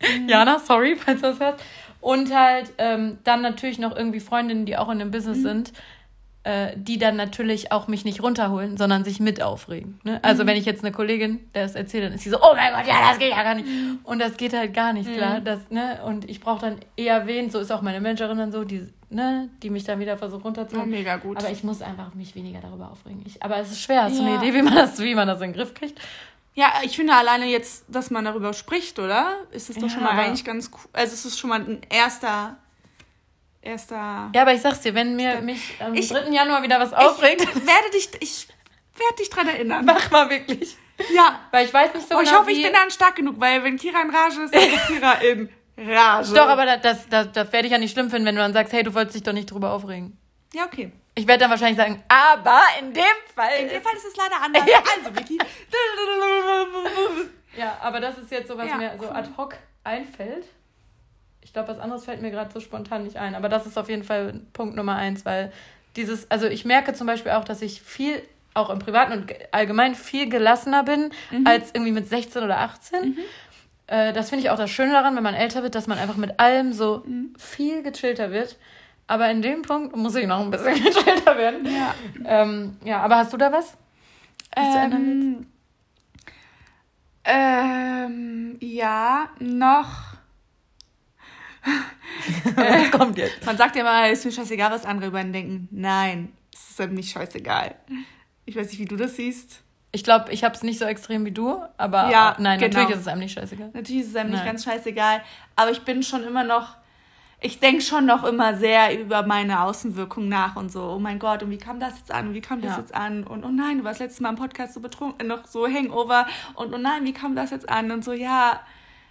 Speaker 1: Mhm. Jana, sorry, falls du das hörst. Und halt ähm, dann natürlich noch irgendwie Freundinnen, die auch in dem Business mhm. sind, äh, die dann natürlich auch mich nicht runterholen, sondern sich mit aufregen. Ne? Also mhm. wenn ich jetzt eine Kollegin, das erzählt, dann ist sie so, oh mein Gott, ja, das geht ja gar nicht. Mhm. Und das geht halt gar nicht, klar. Mhm. Das, ne? Und ich brauche dann eher wen, so ist auch meine Managerin dann so, die, ne, die mich dann wieder versucht runterzuholen. Ja, mega gut. Aber ich muss einfach mich weniger darüber aufregen. Ich, aber es ist schwer. Hast du eine Idee, wie man, das, wie man das in den Griff kriegt?
Speaker 2: Ja, ich finde alleine jetzt, dass man darüber spricht, oder? Ist es doch ja, schon mal eigentlich ganz cool. Also es ist schon mal ein erster erster.
Speaker 1: Ja, aber ich sag's dir, wenn mir mich am ich, 3. Januar wieder was aufregt.
Speaker 2: Ich werde dich, ich werde dich dran erinnern.
Speaker 1: Mach mal wirklich. Ja. Weil ich weiß nicht
Speaker 2: so oh, genau. Ich hoffe, ich bin dann stark genug, weil wenn Kira in Rage ist, dann ist Kira in Rage.
Speaker 1: Doch, aber das, das, das werde ich ja nicht schlimm finden, wenn du dann sagst, hey, du wolltest dich doch nicht drüber aufregen.
Speaker 2: Ja, okay.
Speaker 1: Ich werde dann wahrscheinlich sagen, aber in dem Fall.
Speaker 2: In dem Fall ist es leider anders. Ja. Also, Vicky.
Speaker 1: ja, aber das ist jetzt so, was ja, mir so ad hoc einfällt glaube, was anderes fällt mir gerade so spontan nicht ein. Aber das ist auf jeden Fall Punkt Nummer eins, weil dieses, also ich merke zum Beispiel auch, dass ich viel, auch im Privaten und allgemein viel gelassener bin mhm. als irgendwie mit 16 oder 18. Mhm. Äh, das finde ich auch das Schöne daran, wenn man älter wird, dass man einfach mit allem so mhm. viel gechillter wird. Aber in dem Punkt muss ich noch ein bisschen gechillter werden. Ja, ähm, ja aber hast du da was?
Speaker 2: ähm, Ähm, ja, noch. was kommt jetzt? Man sagt ja mal, ist mir scheißegal, was andere über ihn denken. Nein, es ist einem nicht scheißegal. Ich weiß nicht, wie du das siehst.
Speaker 1: Ich glaube, ich habe es nicht so extrem wie du, aber ja, nein, genau. natürlich ist es einem nicht scheißegal.
Speaker 2: Natürlich ist es einem nein. nicht ganz scheißegal, aber ich bin schon immer noch ich denke schon noch immer sehr über meine Außenwirkung nach und so, oh mein Gott, und wie kam das jetzt an? Und wie kam das ja. jetzt an? Und oh nein, du warst letztes Mal im Podcast so betrunken, noch so Hangover. Und oh nein, wie kam das jetzt an? Und so, ja,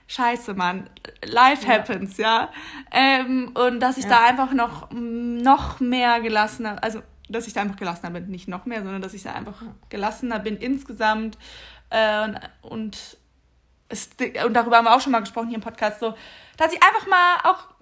Speaker 2: scheiße, Mann. Life happens, ja. Ähm, und dass ich ja. da einfach noch, noch mehr gelassener, also dass ich da einfach gelassener bin, nicht noch mehr, sondern dass ich da einfach gelassener bin insgesamt. Äh, und, es, und darüber haben wir auch schon mal gesprochen hier im Podcast, so, dass ich einfach mal auch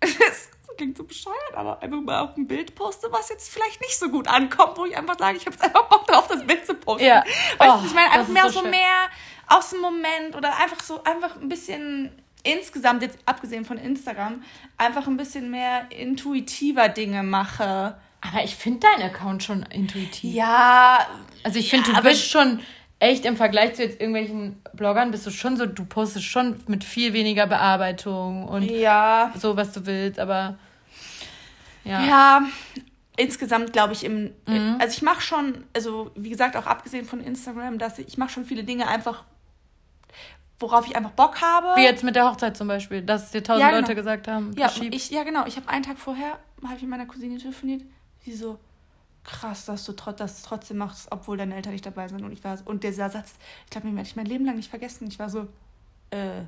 Speaker 2: das klingt so bescheuert, aber einfach mal auf ein Bild poste, was jetzt vielleicht nicht so gut ankommt, wo ich einfach sage, ich habe jetzt einfach Bock drauf, das Bild zu posten. Ja. Weißt oh, ich meine, einfach mehr so, so mehr aus dem Moment oder einfach so, einfach ein bisschen insgesamt, jetzt abgesehen von Instagram, einfach ein bisschen mehr intuitiver Dinge mache.
Speaker 1: Aber ich finde deinen Account schon intuitiv. Ja. Also ich finde, ja, du bist schon echt im Vergleich zu jetzt irgendwelchen Bloggern bist du schon so, du postest schon mit viel weniger Bearbeitung und ja. so, was du willst, aber
Speaker 2: ja. Ja, insgesamt glaube ich im, mhm. also ich mache schon, also wie gesagt, auch abgesehen von Instagram, dass ich, ich mache schon viele Dinge einfach, worauf ich einfach Bock habe.
Speaker 1: Wie jetzt mit der Hochzeit zum Beispiel, dass dir tausend ja, genau. Leute gesagt haben,
Speaker 2: ja, ich, ja genau, ich habe einen Tag vorher, habe ich mit meiner Cousine telefoniert, sie so, krass, dass du das trotzdem machst, obwohl deine Eltern nicht dabei sind. Und ich war und dieser Satz, ich glaube, den werde ich mein Leben lang nicht vergessen. Ich war so, äh,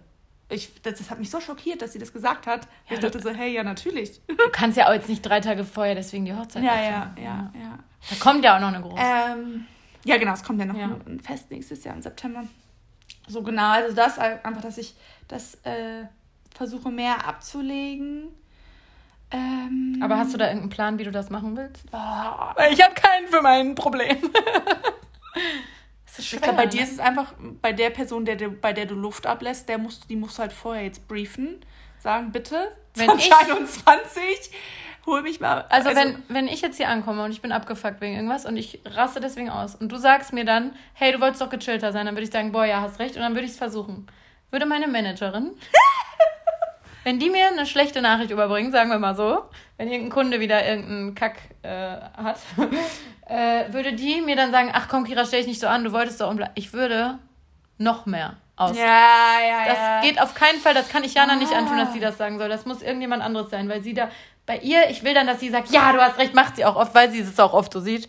Speaker 2: ich, das, das, hat mich so schockiert, dass sie das gesagt hat. Ja, ich dachte so, hey, ja, natürlich.
Speaker 1: Du kannst ja auch jetzt nicht drei Tage vorher deswegen die Hochzeit
Speaker 2: Ja, ja, ja, ja, ja.
Speaker 1: Da kommt ja auch noch eine große.
Speaker 2: Ähm, ja, genau, es kommt ja noch ja. ein Fest nächstes Jahr im September. So genau, also das einfach, dass ich das äh, versuche mehr abzulegen
Speaker 1: ähm, Aber hast du da irgendeinen Plan, wie du das machen willst? Oh, ich habe keinen für mein Problem.
Speaker 2: schwer, ich glaube, bei ne? dir ist es einfach, bei der Person, der, bei der du Luft ablässt, der muss, die muss halt vorher jetzt briefen, sagen, bitte, wenn 2021, ich, hol mich mal.
Speaker 1: Also, also, wenn, wenn ich jetzt hier ankomme und ich bin abgefuckt wegen irgendwas und ich raste deswegen aus und du sagst mir dann, hey, du wolltest doch gechillter sein, dann würde ich sagen, boah, ja, hast recht und dann würde ich es versuchen. Würde meine Managerin wenn die mir eine schlechte Nachricht überbringen, sagen wir mal so, wenn irgendein Kunde wieder irgendeinen Kack äh, hat, äh, würde die mir dann sagen, ach komm, Kira, stell dich nicht so an, du wolltest doch Ich würde noch mehr aus. Ja, ja, das ja. geht auf keinen Fall, das kann ich Jana ah. nicht antun, dass sie das sagen soll. Das muss irgendjemand anderes sein, weil sie da, bei ihr, ich will dann, dass sie sagt, ja, du hast recht, macht sie auch oft, weil sie es auch oft so sieht.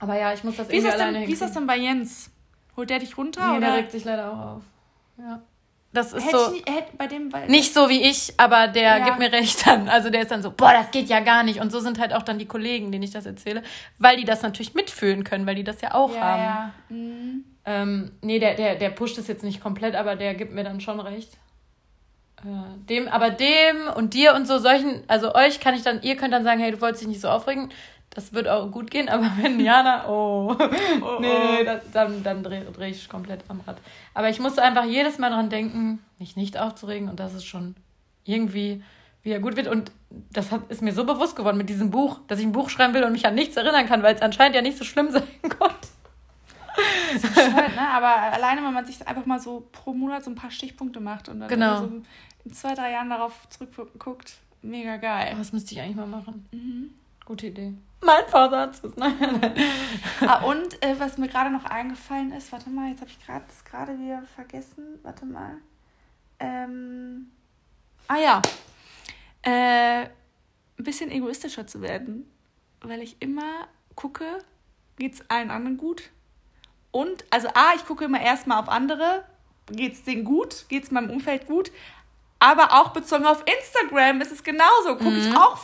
Speaker 1: Aber ja, ich muss das
Speaker 2: wie irgendwie alleine denn, Wie ist das denn bei Jens? Holt der dich runter?
Speaker 1: Nee,
Speaker 2: oder?
Speaker 1: der regt sich leider auch auf. Ja. Das ist hätte so. Ich, hätte bei dem, weil nicht so wie ich, aber der ja. gibt mir recht dann. Also der ist dann so, boah, das geht ja gar nicht. Und so sind halt auch dann die Kollegen, denen ich das erzähle, weil die das natürlich mitfühlen können, weil die das ja auch ja, haben. Ja. Mhm. Ähm, nee, der, der, der pusht es jetzt nicht komplett, aber der gibt mir dann schon recht. Äh, dem, aber dem und dir und so solchen, also euch kann ich dann, ihr könnt dann sagen, hey, du wolltest dich nicht so aufregen das wird auch gut gehen, aber wenn Jana, oh, oh nee, das, dann, dann drehe dreh ich komplett am Rad. Aber ich musste einfach jedes Mal dran denken, mich nicht aufzuregen und dass es schon irgendwie wieder gut wird. Und das hat, ist mir so bewusst geworden mit diesem Buch, dass ich ein Buch schreiben will und mich an nichts erinnern kann, weil es anscheinend ja nicht so schlimm sein konnte.
Speaker 2: Das ist bescheuert, ne? Aber alleine, wenn man sich einfach mal so pro Monat so ein paar Stichpunkte macht und dann genau. so in zwei, drei Jahren darauf zurückguckt, mega geil.
Speaker 1: Oh, das müsste ich eigentlich mal machen. Mhm. Gute Idee. Mein Vorsatz ist nein.
Speaker 2: ah, und äh, was mir gerade noch eingefallen ist, warte mal, jetzt habe ich gerade das gerade wieder vergessen. Warte mal. Ähm, ah ja. Äh, ein bisschen egoistischer zu werden, weil ich immer gucke, geht es allen anderen gut? Und, also A, ich gucke immer erstmal auf andere, geht es denen gut, geht es meinem Umfeld gut, aber auch bezogen auf Instagram ist es genauso. Gucke mhm. ich auch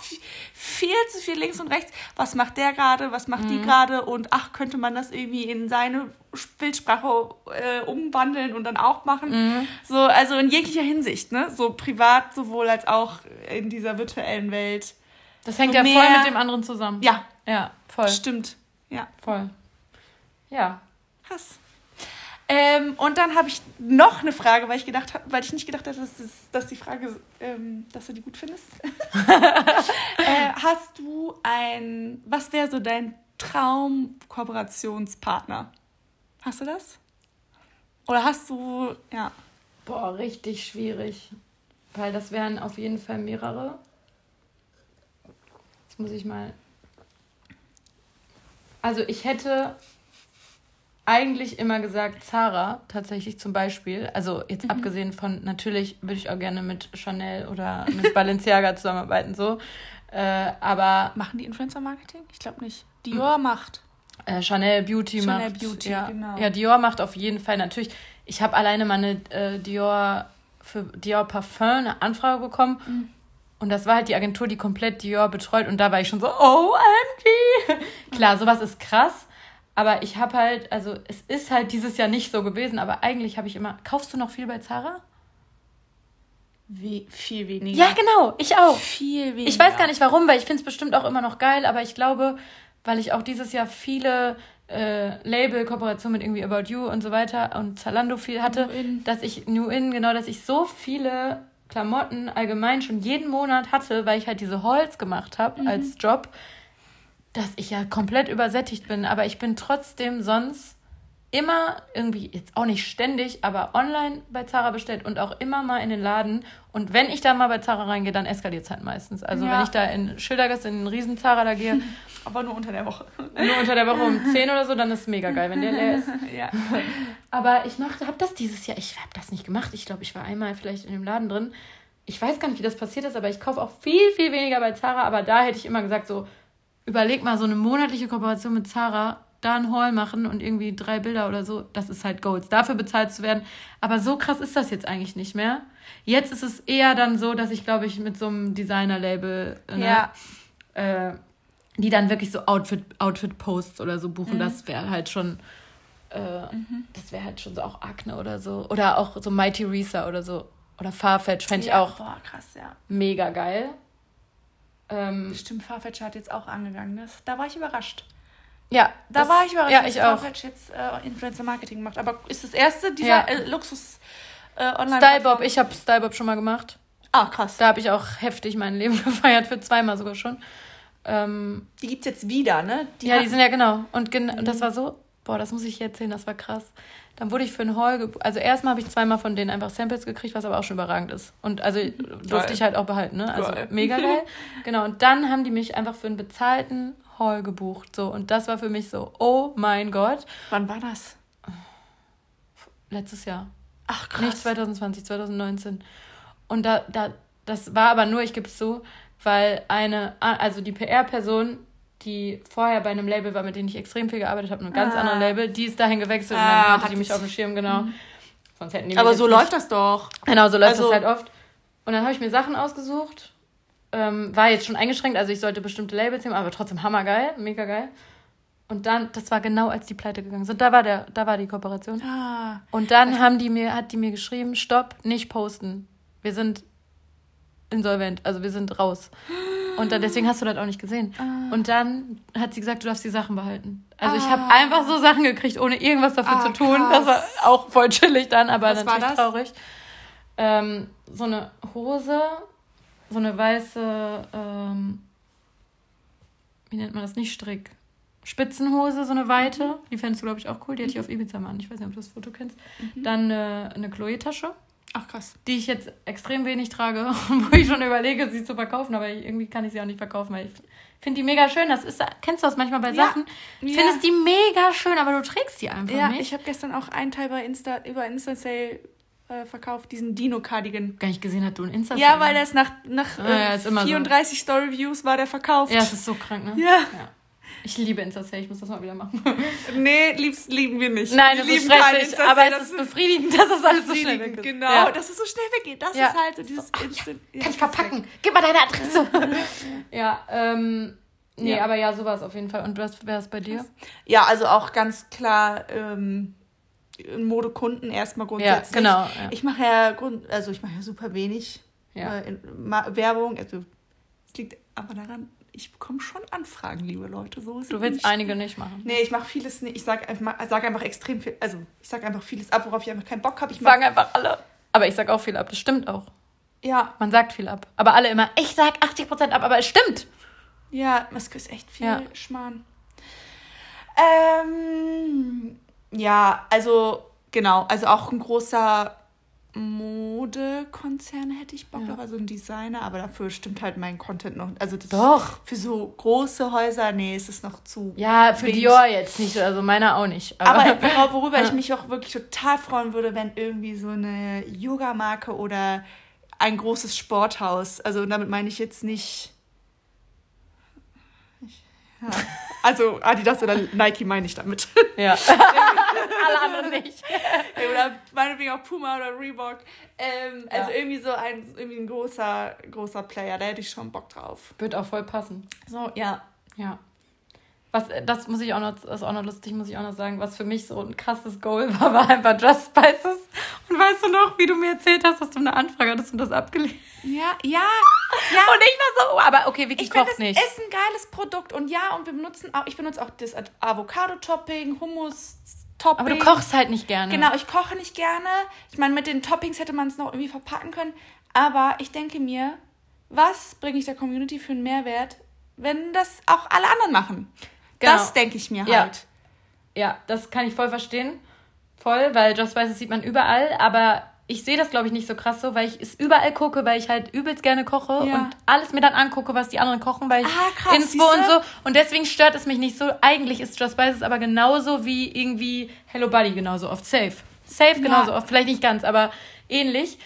Speaker 2: viel, zu viel links und rechts. Was macht der gerade? Was macht mhm. die gerade? Und ach, könnte man das irgendwie in seine Bildsprache äh, umwandeln und dann auch machen? Mhm. So, also in jeglicher Hinsicht, ne? So privat sowohl als auch in dieser virtuellen Welt.
Speaker 1: Das hängt so ja mehr... voll mit dem anderen zusammen.
Speaker 2: Ja.
Speaker 1: Ja, voll.
Speaker 2: Stimmt. Ja.
Speaker 1: Voll. Ja.
Speaker 2: Krass. Ähm, und dann habe ich noch eine Frage, weil ich gedacht weil ich nicht gedacht hatte, dass, das, dass die Frage, ähm, dass du die gut findest. äh, hast du ein, was wäre so dein Traum-Kooperationspartner? Hast du das? Oder hast du, ja.
Speaker 1: Boah, richtig schwierig. Weil das wären auf jeden Fall mehrere. Jetzt muss ich mal. Also ich hätte eigentlich immer gesagt Zara, tatsächlich zum Beispiel. Also jetzt mhm. abgesehen von, natürlich würde ich auch gerne mit Chanel oder mit Balenciaga zusammenarbeiten, so. Äh, aber.
Speaker 2: Machen die Influencer-Marketing? Ich glaube nicht. Dior macht.
Speaker 1: Äh, Chanel Beauty Chanel macht. Beauty, ja. genau. Ja, Dior macht auf jeden Fall natürlich. Ich habe alleine mal eine äh, Dior für Dior Parfum eine Anfrage bekommen. Mhm. Und das war halt die Agentur, die komplett Dior betreut. Und da war ich schon so, OMG! Klar, sowas ist krass. Aber ich habe halt, also es ist halt dieses Jahr nicht so gewesen, aber eigentlich habe ich immer. Kaufst du noch viel bei Zara?
Speaker 2: Wie, viel weniger.
Speaker 1: Ja, genau, ich auch. Viel weniger. Ich weiß gar nicht warum, weil ich finde es bestimmt auch immer noch geil, aber ich glaube, weil ich auch dieses Jahr viele äh, Label-Kooperationen mit irgendwie About You und so weiter und Zalando viel hatte, dass ich New In, genau, dass ich so viele Klamotten allgemein schon jeden Monat hatte, weil ich halt diese Holz gemacht habe mhm. als Job dass ich ja komplett übersättigt bin, aber ich bin trotzdem sonst immer irgendwie, jetzt auch nicht ständig, aber online bei Zara bestellt und auch immer mal in den Laden. Und wenn ich da mal bei Zara reingehe, dann eskaliert es halt meistens. Also ja. wenn ich da in Schildergasse in den riesen Zara da gehe.
Speaker 2: aber nur unter der Woche.
Speaker 1: Nur unter der Woche um 10 oder so, dann ist es mega geil, wenn der leer ist. ja. Aber ich habe das dieses Jahr, ich habe das nicht gemacht. Ich glaube, ich war einmal vielleicht in dem Laden drin. Ich weiß gar nicht, wie das passiert ist, aber ich kaufe auch viel, viel weniger bei Zara. Aber da hätte ich immer gesagt, so überleg mal, so eine monatliche Kooperation mit Zara, da ein Haul machen und irgendwie drei Bilder oder so, das ist halt Goals. Dafür bezahlt zu werden. Aber so krass ist das jetzt eigentlich nicht mehr. Jetzt ist es eher dann so, dass ich, glaube ich, mit so einem Designer-Label, ne, ja. äh, die dann wirklich so Outfit, Outfit-Posts oder so buchen, mhm. das wäre halt schon, äh, mhm. das wäre halt schon so auch Akne oder so. Oder auch so Mighty Risa oder so. Oder Farfetch fände ich ja, auch boah, krass, ja. mega geil.
Speaker 2: Ähm, Stimmt, Farfetch hat jetzt auch angegangen. Das, da war ich überrascht. Ja, da das, war ich überrascht, ja, dass ich Farfetch jetzt äh, Influencer Marketing macht. Aber ist das erste dieser ja. äh, Luxus
Speaker 1: äh, online Stylebob, ich habe Stylebob schon mal gemacht. Ah, krass. Da habe ich auch heftig mein Leben gefeiert, für zweimal sogar schon. Ähm,
Speaker 2: die gibt es jetzt wieder, ne?
Speaker 1: Die ja, die sind ja genau. Und, gen mhm. und das war so, boah, das muss ich erzählen, das war krass. Dann wurde ich für ein Haul, also erstmal habe ich zweimal von denen einfach Samples gekriegt, was aber auch schon überragend ist. Und also durfte geil. ich halt auch behalten, ne? Also geil. mega geil. genau, und dann haben die mich einfach für einen bezahlten Haul gebucht. So, und das war für mich so, oh mein Gott.
Speaker 2: Wann war das?
Speaker 1: Letztes Jahr. Ach krass. Nicht 2020, 2019. Und da, da, das war aber nur, ich gebe es zu, weil eine, also die PR-Person die vorher bei einem Label war, mit dem ich extrem viel gearbeitet habe, ein ganz ah. anderes Label, die ist dahin gewechselt ah, und dann hatte die mich auf dem Schirm, genau. Mhm.
Speaker 2: Sonst hätten die Aber so läuft das doch.
Speaker 1: Genau, so läuft also, das halt oft. Und dann habe ich mir Sachen ausgesucht. Ähm, war jetzt schon eingeschränkt, also ich sollte bestimmte Labels nehmen, aber trotzdem hammergeil, mega geil. Und dann, das war genau, als die pleite gegangen sind. Da war der, da war die Kooperation. Ah. Und dann haben die mir, hat die mir geschrieben, stopp, nicht posten. Wir sind insolvent, also wir sind raus. Und dann, deswegen hast du das auch nicht gesehen. Ah. Und dann hat sie gesagt, du darfst die Sachen behalten. Also ah. ich habe einfach so Sachen gekriegt, ohne irgendwas dafür ah, zu tun. Krass. Das war auch voll chillig dann, aber Was natürlich traurig. Ähm, so eine Hose, so eine weiße, ähm, wie nennt man das, nicht Strick. Spitzenhose, so eine weite. Mhm. Die fändest du, glaube ich, auch cool. Die hatte ich auf Ibiza mal an. Ich weiß nicht, ob du das Foto kennst. Mhm. Dann äh, eine Chloe-Tasche.
Speaker 2: Ach krass.
Speaker 1: Die ich jetzt extrem wenig trage wo ich schon überlege, sie zu verkaufen, aber irgendwie kann ich sie auch nicht verkaufen, weil ich finde die mega schön. Das ist, kennst du das manchmal bei ja. Sachen? Ja. Findest die mega schön, aber du trägst die einfach
Speaker 2: ja, nicht. Ja, ich habe gestern auch einen Teil bei Insta, über Insta-Sale äh, verkauft, diesen Dino-Cardigan.
Speaker 1: Gar nicht gesehen, hat du ein insta -Sale.
Speaker 2: Ja, weil das nach, nach äh, ja, 34 so. Story-Views war der verkauft.
Speaker 1: Ja, das ist so krank, ne? ja. Ich liebe Insta-Sale, ich muss das mal wieder machen.
Speaker 2: Nee, lieb's, lieben wir nicht. Nein, das wir ist stressig, aber es ist befriedigend, dass es alles so schnell weggeht. Genau, ja. dass es so schnell weggeht. Das ja. ist halt so dieses Ach, Instant.
Speaker 1: Ja, kann ich verpacken? Gib mal deine Adresse. ja, ähm, nee, ja. aber ja, sowas auf jeden Fall. Und was wäre es bei dir?
Speaker 2: Ja, also auch ganz klar, ähm, Modekunden erstmal grundsätzlich. Ja, genau. Ja. Ich mache ja, Grund, also ich mache ja super wenig ja. Äh, Werbung. Also es liegt aber daran, ich bekomme schon Anfragen, liebe Leute. So
Speaker 1: du willst nicht. einige nicht machen.
Speaker 2: Nee, ich mache vieles nicht. Ich sage sag einfach extrem viel. Also, ich sage einfach vieles ab, worauf ich einfach keinen Bock habe. Ich sagen
Speaker 1: einfach alle. Aber ich sage auch viel ab. Das stimmt auch. Ja. Man sagt viel ab. Aber alle immer, ich sage 80% ab, aber es stimmt.
Speaker 2: Ja, es ist echt viel ja. Schmarrn. Ähm, ja, also genau, also auch ein großer Modekonzern hätte ich Bock ja. drauf, also ein Designer, aber dafür stimmt halt mein Content noch. Also Doch. Für so große Häuser, nee, ist es noch zu.
Speaker 1: Ja, für wenig. Dior jetzt nicht, also meiner auch nicht.
Speaker 2: Aber, aber worüber ja. ich mich auch wirklich total freuen würde, wenn irgendwie so eine Yoga-Marke oder ein großes Sporthaus, also damit meine ich jetzt nicht. Ja. Also Adidas oder Nike meine ich damit. Ja. Alle anderen nicht. oder meinetwegen auch Puma oder Reebok. Ähm, ja. Also irgendwie so ein, irgendwie ein großer, großer Player, da hätte ich schon Bock drauf.
Speaker 1: Wird auch voll passen. So, ja. Ja. Was, das muss ich auch noch, das ist auch noch lustig, muss ich auch noch sagen, was für mich so ein krasses Goal war, war einfach Just Spices. Und weißt du noch, wie du mir erzählt hast, dass du eine Anfrage hattest und das abgelehnt?
Speaker 2: Ja, ja, ja.
Speaker 1: Und ich war so, oh, aber okay, wirklich
Speaker 2: kocht das nicht. ist ein geiles Produkt und ja, und wir benutzen auch, ich benutze auch das Avocado-Topping, Hummus-Topping.
Speaker 1: Aber du kochst halt nicht gerne.
Speaker 2: Genau, ich koche nicht gerne. Ich meine, mit den Toppings hätte man es noch irgendwie verpacken können. Aber ich denke mir, was bringe ich der Community für einen Mehrwert, wenn das auch alle anderen machen? Genau. Das denke ich mir halt.
Speaker 1: Ja. ja, das kann ich voll verstehen. Voll, weil Just Spices sieht man überall, aber ich sehe das, glaube ich, nicht so krass so, weil ich es überall gucke, weil ich halt übelst gerne koche ja. und alles mir dann angucke, was die anderen kochen, weil ich ah, krass, Inspo und so. Und deswegen stört es mich nicht so. Eigentlich ist Just Spices aber genauso wie irgendwie Hello Buddy genauso oft. Safe. Safe genauso ja. oft. Vielleicht nicht ganz, aber ähnlich.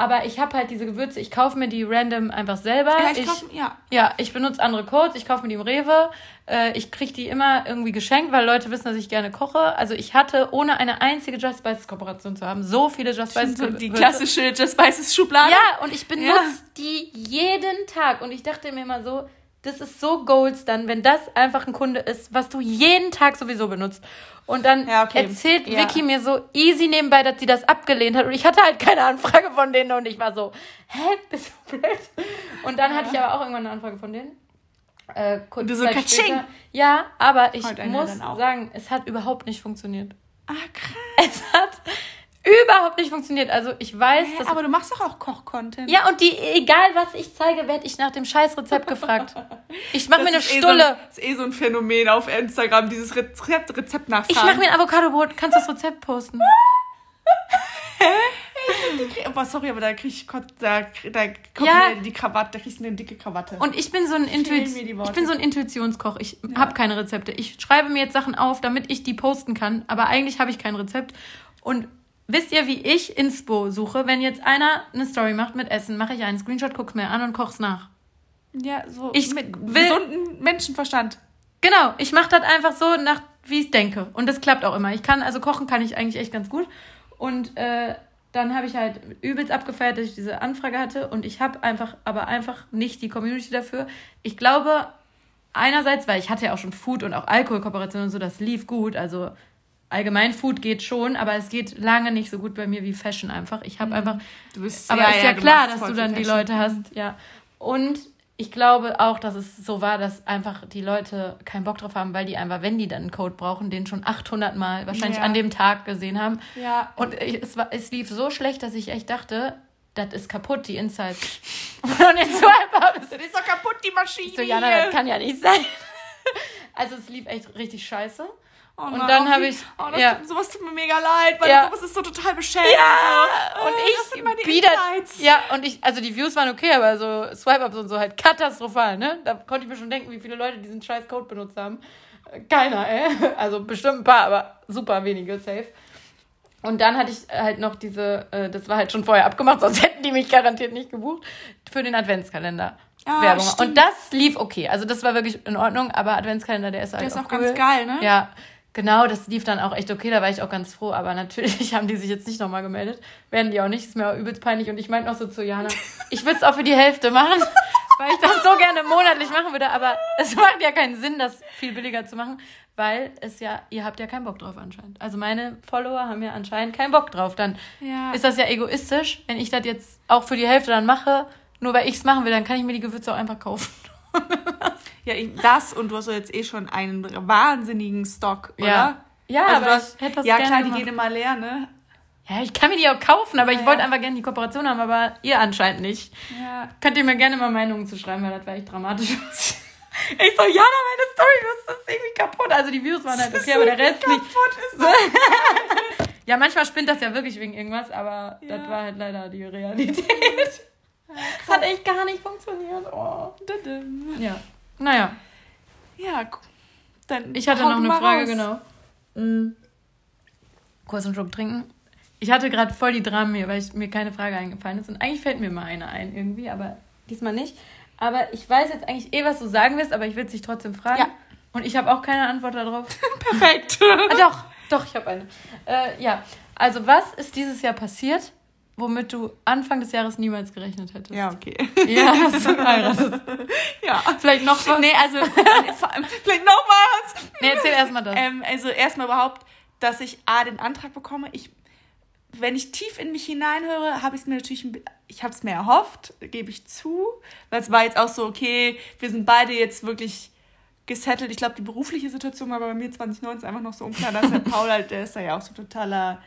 Speaker 1: Aber ich habe halt diese Gewürze, ich kaufe mir die random einfach selber. Ja, ich, ich kauf, ja. ja, ich benutze andere Codes, ich kaufe mir die im Rewe. Äh, ich kriege die immer irgendwie geschenkt, weil Leute wissen, dass ich gerne koche. Also ich hatte, ohne eine einzige Just Spices Kooperation zu haben, so viele Just Spices
Speaker 2: so Die klassische Just Spices Schublade.
Speaker 1: Ja, und ich benutze ja. die jeden Tag. Und ich dachte mir immer so, das ist so Goals dann, wenn das einfach ein Kunde ist, was du jeden Tag sowieso benutzt. Und dann ja, okay. erzählt ja. Vicky mir so easy nebenbei, dass sie das abgelehnt hat. Und ich hatte halt keine Anfrage von denen und ich war so, hä, bist du blöd? Und dann ja. hatte ich aber auch irgendwann eine Anfrage von denen. Äh, kurz du so Katsching. Ja, aber ich muss sagen, es hat überhaupt nicht funktioniert. Ah, krass. Es hat überhaupt nicht funktioniert. Also ich weiß,
Speaker 2: Hä, aber du machst doch auch Koch-Content.
Speaker 1: Ja, und die, egal was ich zeige, werde ich nach dem Scheißrezept gefragt. Ich mache mir eine Stulle.
Speaker 2: Eh so, das ist eh so ein Phänomen auf Instagram, dieses Rezept, Rezept nachfragen.
Speaker 1: Ich mache mir ein Avocado-Brot. Kannst du das Rezept posten?
Speaker 2: Hä? Oh, sorry, aber da krieg ich da, da kommt ja. mir die Krawatte, da kriegst du eine dicke Krawatte.
Speaker 1: Und ich bin so ein, Intuit ich bin so ein Intuitionskoch. Ich ja. habe keine Rezepte. Ich schreibe mir jetzt Sachen auf, damit ich die posten kann. Aber eigentlich habe ich kein Rezept. Und Wisst ihr, wie ich Inspo suche? Wenn jetzt einer eine Story macht mit Essen, mache ich einen Screenshot, guck's mir an und koch's nach.
Speaker 2: Ja, so ich mit will, gesunden Menschenverstand.
Speaker 1: Genau, ich mache das einfach so nach, wie ich denke. Und das klappt auch immer. Ich kann, also kochen kann ich eigentlich echt ganz gut. Und äh, dann habe ich halt übelst abgefeiert, dass ich diese Anfrage hatte. Und ich habe einfach, aber einfach nicht die Community dafür. Ich glaube, einerseits, weil ich hatte ja auch schon Food- und auch Alkoholkooperationen und so, das lief gut. Also allgemein Food geht schon, aber es geht lange nicht so gut bei mir wie Fashion einfach. Ich habe mhm. einfach. Du bist aber ja, ist ja, ja klar, dass du dann die Leute hast, ja. Und ich glaube auch, dass es so war, dass einfach die Leute keinen Bock drauf haben, weil die einfach, wenn die dann einen Code brauchen, den schon 800 Mal wahrscheinlich ja. an dem Tag gesehen haben. Ja. Und es, war, es lief so schlecht, dass ich echt dachte, das ist kaputt, die Insights. Und
Speaker 2: jetzt so einfach, das ist doch kaputt, die Maschine.
Speaker 1: So, Jana, das kann ja nicht sein. Also es lief echt richtig scheiße. Oh und dann habe ich.
Speaker 2: Oh, das, ja. sowas tut mir mega leid, weil ja. sowas ist so total beschämt. Ja, so. und
Speaker 1: oh, ich wieder. Ja, und ich, also die Views waren okay, aber so Swipe-Ups und so halt katastrophal, ne? Da konnte ich mir schon denken, wie viele Leute diesen scheiß Code benutzt haben. Keiner, ey. Also bestimmt ein paar, aber super wenige, safe. Und dann hatte ich halt noch diese, äh, das war halt schon vorher abgemacht, sonst hätten die mich garantiert nicht gebucht, für den Adventskalender. Ah, Werbung. Stimmt. Und das lief okay. Also das war wirklich in Ordnung, aber Adventskalender, der ist halt. Der ist auch, auch cool. ganz geil, ne? Ja. Genau, das lief dann auch echt okay, da war ich auch ganz froh, aber natürlich haben die sich jetzt nicht nochmal gemeldet. Werden die auch nicht, ist mir auch übelst peinlich. Und ich meinte noch so zu Jana, ich würde es auch für die Hälfte machen, weil ich das so gerne monatlich machen würde, aber es macht ja keinen Sinn, das viel billiger zu machen, weil es ja, ihr habt ja keinen Bock drauf anscheinend. Also meine Follower haben ja anscheinend keinen Bock drauf. Dann ja. ist das ja egoistisch, wenn ich das jetzt auch für die Hälfte dann mache, nur weil ich es machen will, dann kann ich mir die Gewürze auch einfach kaufen.
Speaker 2: Ja, das und du hast jetzt eh schon einen wahnsinnigen Stock, oder? Ja, ja also aber hast, hätte das Ja, klar,
Speaker 1: die gehen immer leer, ne? Ja, ich kann mir die auch kaufen, aber ja, ich wollte einfach gerne die Kooperation haben, aber ihr anscheinend nicht. Ja. Könnt ihr mir gerne mal Meinungen zu schreiben, weil das wäre echt dramatisch. Ich so, Jana, meine Story, das ist irgendwie kaputt. Also die Views waren halt okay, aber der Rest nicht. Kaputt ist Ja, manchmal spinnt das ja wirklich wegen irgendwas, aber ja. das war halt leider die Realität. das hat echt gar nicht funktioniert. Oh. Ja. Naja. Ja, dann. Ich hatte noch eine Frage, raus. genau. Mhm. Kurz einen Schluck trinken. Ich hatte gerade voll die Dramen hier, weil ich, mir keine Frage eingefallen ist. Und eigentlich fällt mir mal eine ein irgendwie, aber diesmal nicht. Aber ich weiß jetzt eigentlich eh, was du sagen wirst, aber ich will es dich trotzdem fragen. Ja. Und ich habe auch keine Antwort darauf. Perfekt. ah, doch, doch, ich habe eine. Äh, ja, also was ist dieses Jahr passiert, womit du Anfang des Jahres niemals gerechnet hättest? Ja, okay. Ja, hast du geheiratet. ja. Vielleicht noch was? Nee, also
Speaker 2: vielleicht noch was. Nee, erzähl erstmal das. Ähm, also erstmal überhaupt, dass ich A, den Antrag bekomme. Ich, wenn ich tief in mich hineinhöre, habe ich es mir natürlich, ich habe es mir erhofft, gebe ich zu. Weil es war jetzt auch so, okay, wir sind beide jetzt wirklich gesettelt. Ich glaube, die berufliche Situation war bei mir 2019 einfach noch so unklar, dass der Paul halt, der ist da ja auch so totaler,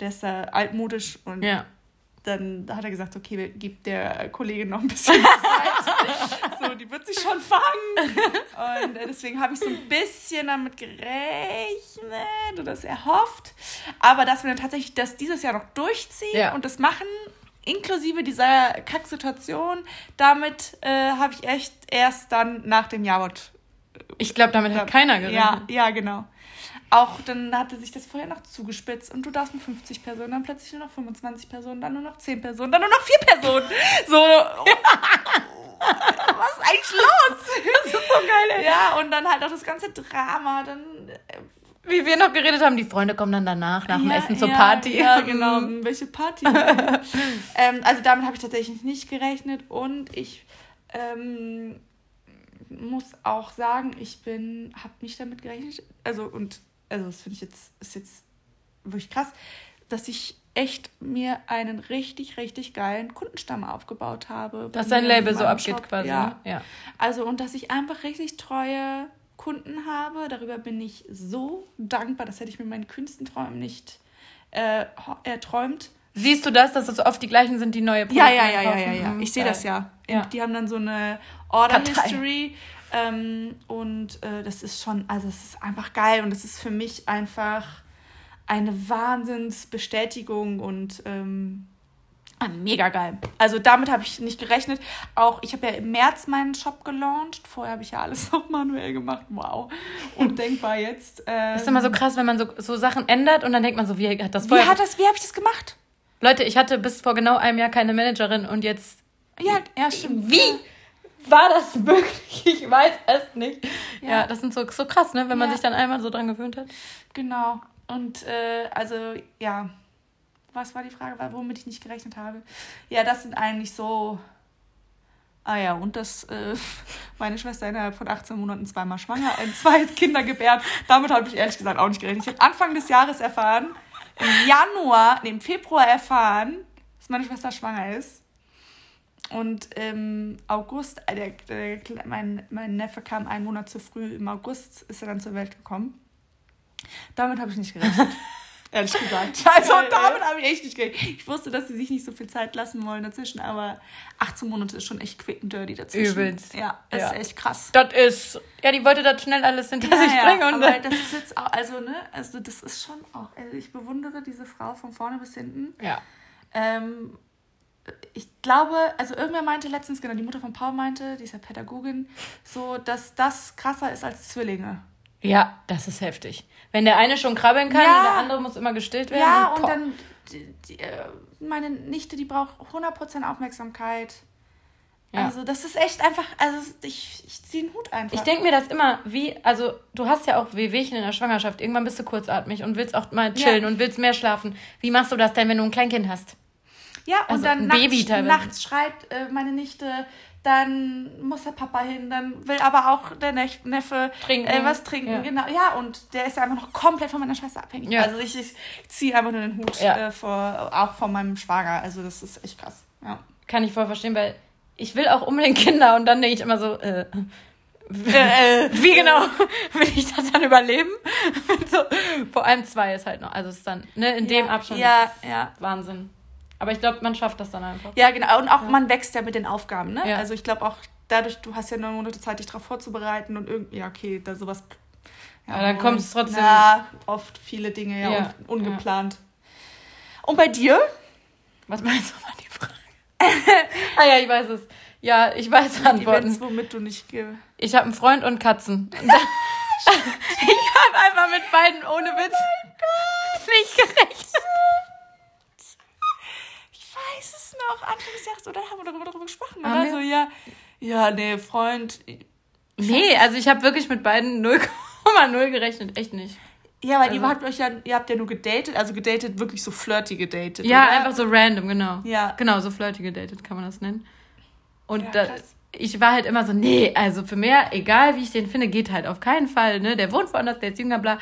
Speaker 2: der ist da altmodisch und ja. Dann hat er gesagt, okay, gib der Kollegin noch ein bisschen Zeit. so, die wird sich schon fangen. Und deswegen habe ich so ein bisschen damit gerechnet oder es erhofft. Aber dass wir dann tatsächlich das dieses Jahr noch durchziehen ja. und das machen, inklusive dieser Kacksituation, damit äh, habe ich echt erst dann nach dem Jawort
Speaker 1: ich glaube, damit hat keiner
Speaker 2: gerechnet. Ja, ja, genau. Auch dann hatte sich das vorher noch zugespitzt und du darfst mit 50 Personen, dann plötzlich nur noch 25 Personen, dann nur noch 10 Personen, dann nur noch 4 Personen. So. was ist eigentlich los? Das ist so geil, ey. Ja, und dann halt auch das ganze Drama, dann
Speaker 1: äh, wie wir noch geredet haben, die Freunde kommen dann danach, nach dem ja, Essen zur ja, Party.
Speaker 2: Ja, genau. Welche Party? ähm, also damit habe ich tatsächlich nicht gerechnet und ich ähm, muss auch sagen, ich bin, habe nicht damit gerechnet, also und, also das finde ich jetzt, ist jetzt wirklich krass, dass ich echt mir einen richtig, richtig geilen Kundenstamm aufgebaut habe. Dass dein Label so abgeht Shop. quasi. Ja. Ne? ja. Also und dass ich einfach richtig treue Kunden habe. Darüber bin ich so dankbar. Das hätte ich mir meinen kühnsten Träumen nicht äh, erträumt.
Speaker 1: Siehst du das, dass es oft die gleichen sind, die neue Produkte Ja, ja, ja, ja,
Speaker 2: ja, ja. Ich sehe das ja. ja. Die haben dann so eine Order History. Ähm, und äh, das ist schon, also es ist einfach geil und es ist für mich einfach eine Wahnsinnsbestätigung und ähm, ah, mega geil. Also damit habe ich nicht gerechnet. Auch ich habe ja im März meinen Shop gelauncht. Vorher habe ich ja alles noch manuell gemacht. Wow. Undenkbar jetzt.
Speaker 1: Ähm, ist immer so krass, wenn man so, so Sachen ändert und dann denkt man so, wie hat
Speaker 2: das vorher... Wie, hat das, wie habe ich das gemacht?
Speaker 1: Leute, ich hatte bis vor genau einem Jahr keine Managerin und jetzt... Ja, ja stimmt. Wie? War das möglich? Ich weiß es nicht. Ja, ja das sind so, so krass, ne? wenn man ja. sich dann einmal so dran gewöhnt hat.
Speaker 2: Genau. Und äh, also, ja. Was war die Frage, womit ich nicht gerechnet habe? Ja, das sind eigentlich so. Ah ja, und dass äh, meine Schwester innerhalb von 18 Monaten zweimal schwanger, äh, zwei Kinder gebärt. Damit habe ich ehrlich gesagt auch nicht gerechnet. Ich habe Anfang des Jahres erfahren, im Januar, nee, im Februar erfahren, dass meine Schwester schwanger ist. Und im August, äh, der, der, mein, mein Neffe kam einen Monat zu früh, im August ist er dann zur Welt gekommen. Damit habe ich nicht gerechnet. Ehrlich gesagt. Also damit habe ich echt nicht gerechnet. Ich wusste, dass sie sich nicht so viel Zeit lassen wollen dazwischen, aber 18 Monate ist schon echt quick and dirty dazwischen. Übelst. Ja, das ja. ist echt krass.
Speaker 1: Das ist, ja, die wollte das schnell alles hinter ja, sich
Speaker 2: ja, bringen. Und aber das ist jetzt auch, also, ne, also das ist schon auch, also ich bewundere diese Frau von vorne bis hinten. Ja. Ähm, ich glaube, also irgendwer meinte letztens, genau, die Mutter von Paul meinte, die ist ja Pädagogin, so, dass das krasser ist als Zwillinge.
Speaker 1: Ja, das ist heftig. Wenn der eine schon krabbeln kann ja, und der andere muss immer gestillt werden. Ja, und,
Speaker 2: und dann, die, die, äh, meine Nichte, die braucht 100% Aufmerksamkeit. Ja. Also das ist echt einfach, also ich, ich ziehe den Hut einfach.
Speaker 1: Ich denke mir das immer, wie, also du hast ja auch Wehwehchen in der Schwangerschaft, irgendwann bist du kurzatmig und willst auch mal chillen ja. und willst mehr schlafen. Wie machst du das denn, wenn du ein Kleinkind hast? Ja, und
Speaker 2: also dann nachts, nachts schreit äh, meine Nichte, dann muss der Papa hin, dann will aber auch der Neffe trinken. Äh, was trinken. Ja. Genau, ja, und der ist ja einfach noch komplett von meiner Schwester abhängig. Ja. Also ich, ich ziehe einfach nur den Hut ja. äh, vor, auch von meinem Schwager. Also das ist echt krass. Ja.
Speaker 1: Kann ich voll verstehen, weil ich will auch unbedingt Kinder und dann denke ich immer so, äh, äh, äh wie genau will ich das dann überleben? so, vor allem zwei ist halt noch, also ist dann, ne, in dem Abstand ja, ja. Wahnsinn. Aber ich glaube, man schafft das dann einfach.
Speaker 2: Ja, genau. Und auch ja. man wächst ja mit den Aufgaben, ne? Ja. Also ich glaube auch dadurch, du hast ja neun Monate Zeit, dich darauf vorzubereiten und irgendwie, ja, okay, da sowas. Ja, ja dann kommt es trotzdem. Ja, oft viele Dinge ja, un ungeplant. Und bei dir?
Speaker 1: Was meinst du mal die Frage? ah ja, ich weiß es. Ja, ich weiß Antworten. Events, womit du nicht gebe. Ich habe einen Freund und Katzen. ich habe einfach mit beiden ohne Witz oh nicht gerechnet.
Speaker 2: Weiß es noch. Anfang des Jahres, oder haben wir darüber gesprochen? Oder so, ja. Ja, nee, Freund.
Speaker 1: Nee, also ich habe wirklich mit beiden 0,0 gerechnet. Echt nicht.
Speaker 2: Ja, weil also. ihr habt euch ja, ihr habt ja nur gedatet, also gedatet, wirklich so flirty gedatet.
Speaker 1: Ja, oder? einfach so random, genau. Ja. Genau, so flirty gedatet kann man das nennen. Und ja, da, ich war halt immer so, nee, also für mehr, egal wie ich den finde, geht halt auf keinen Fall, ne? Der wohnt woanders, der ist jünger, bla.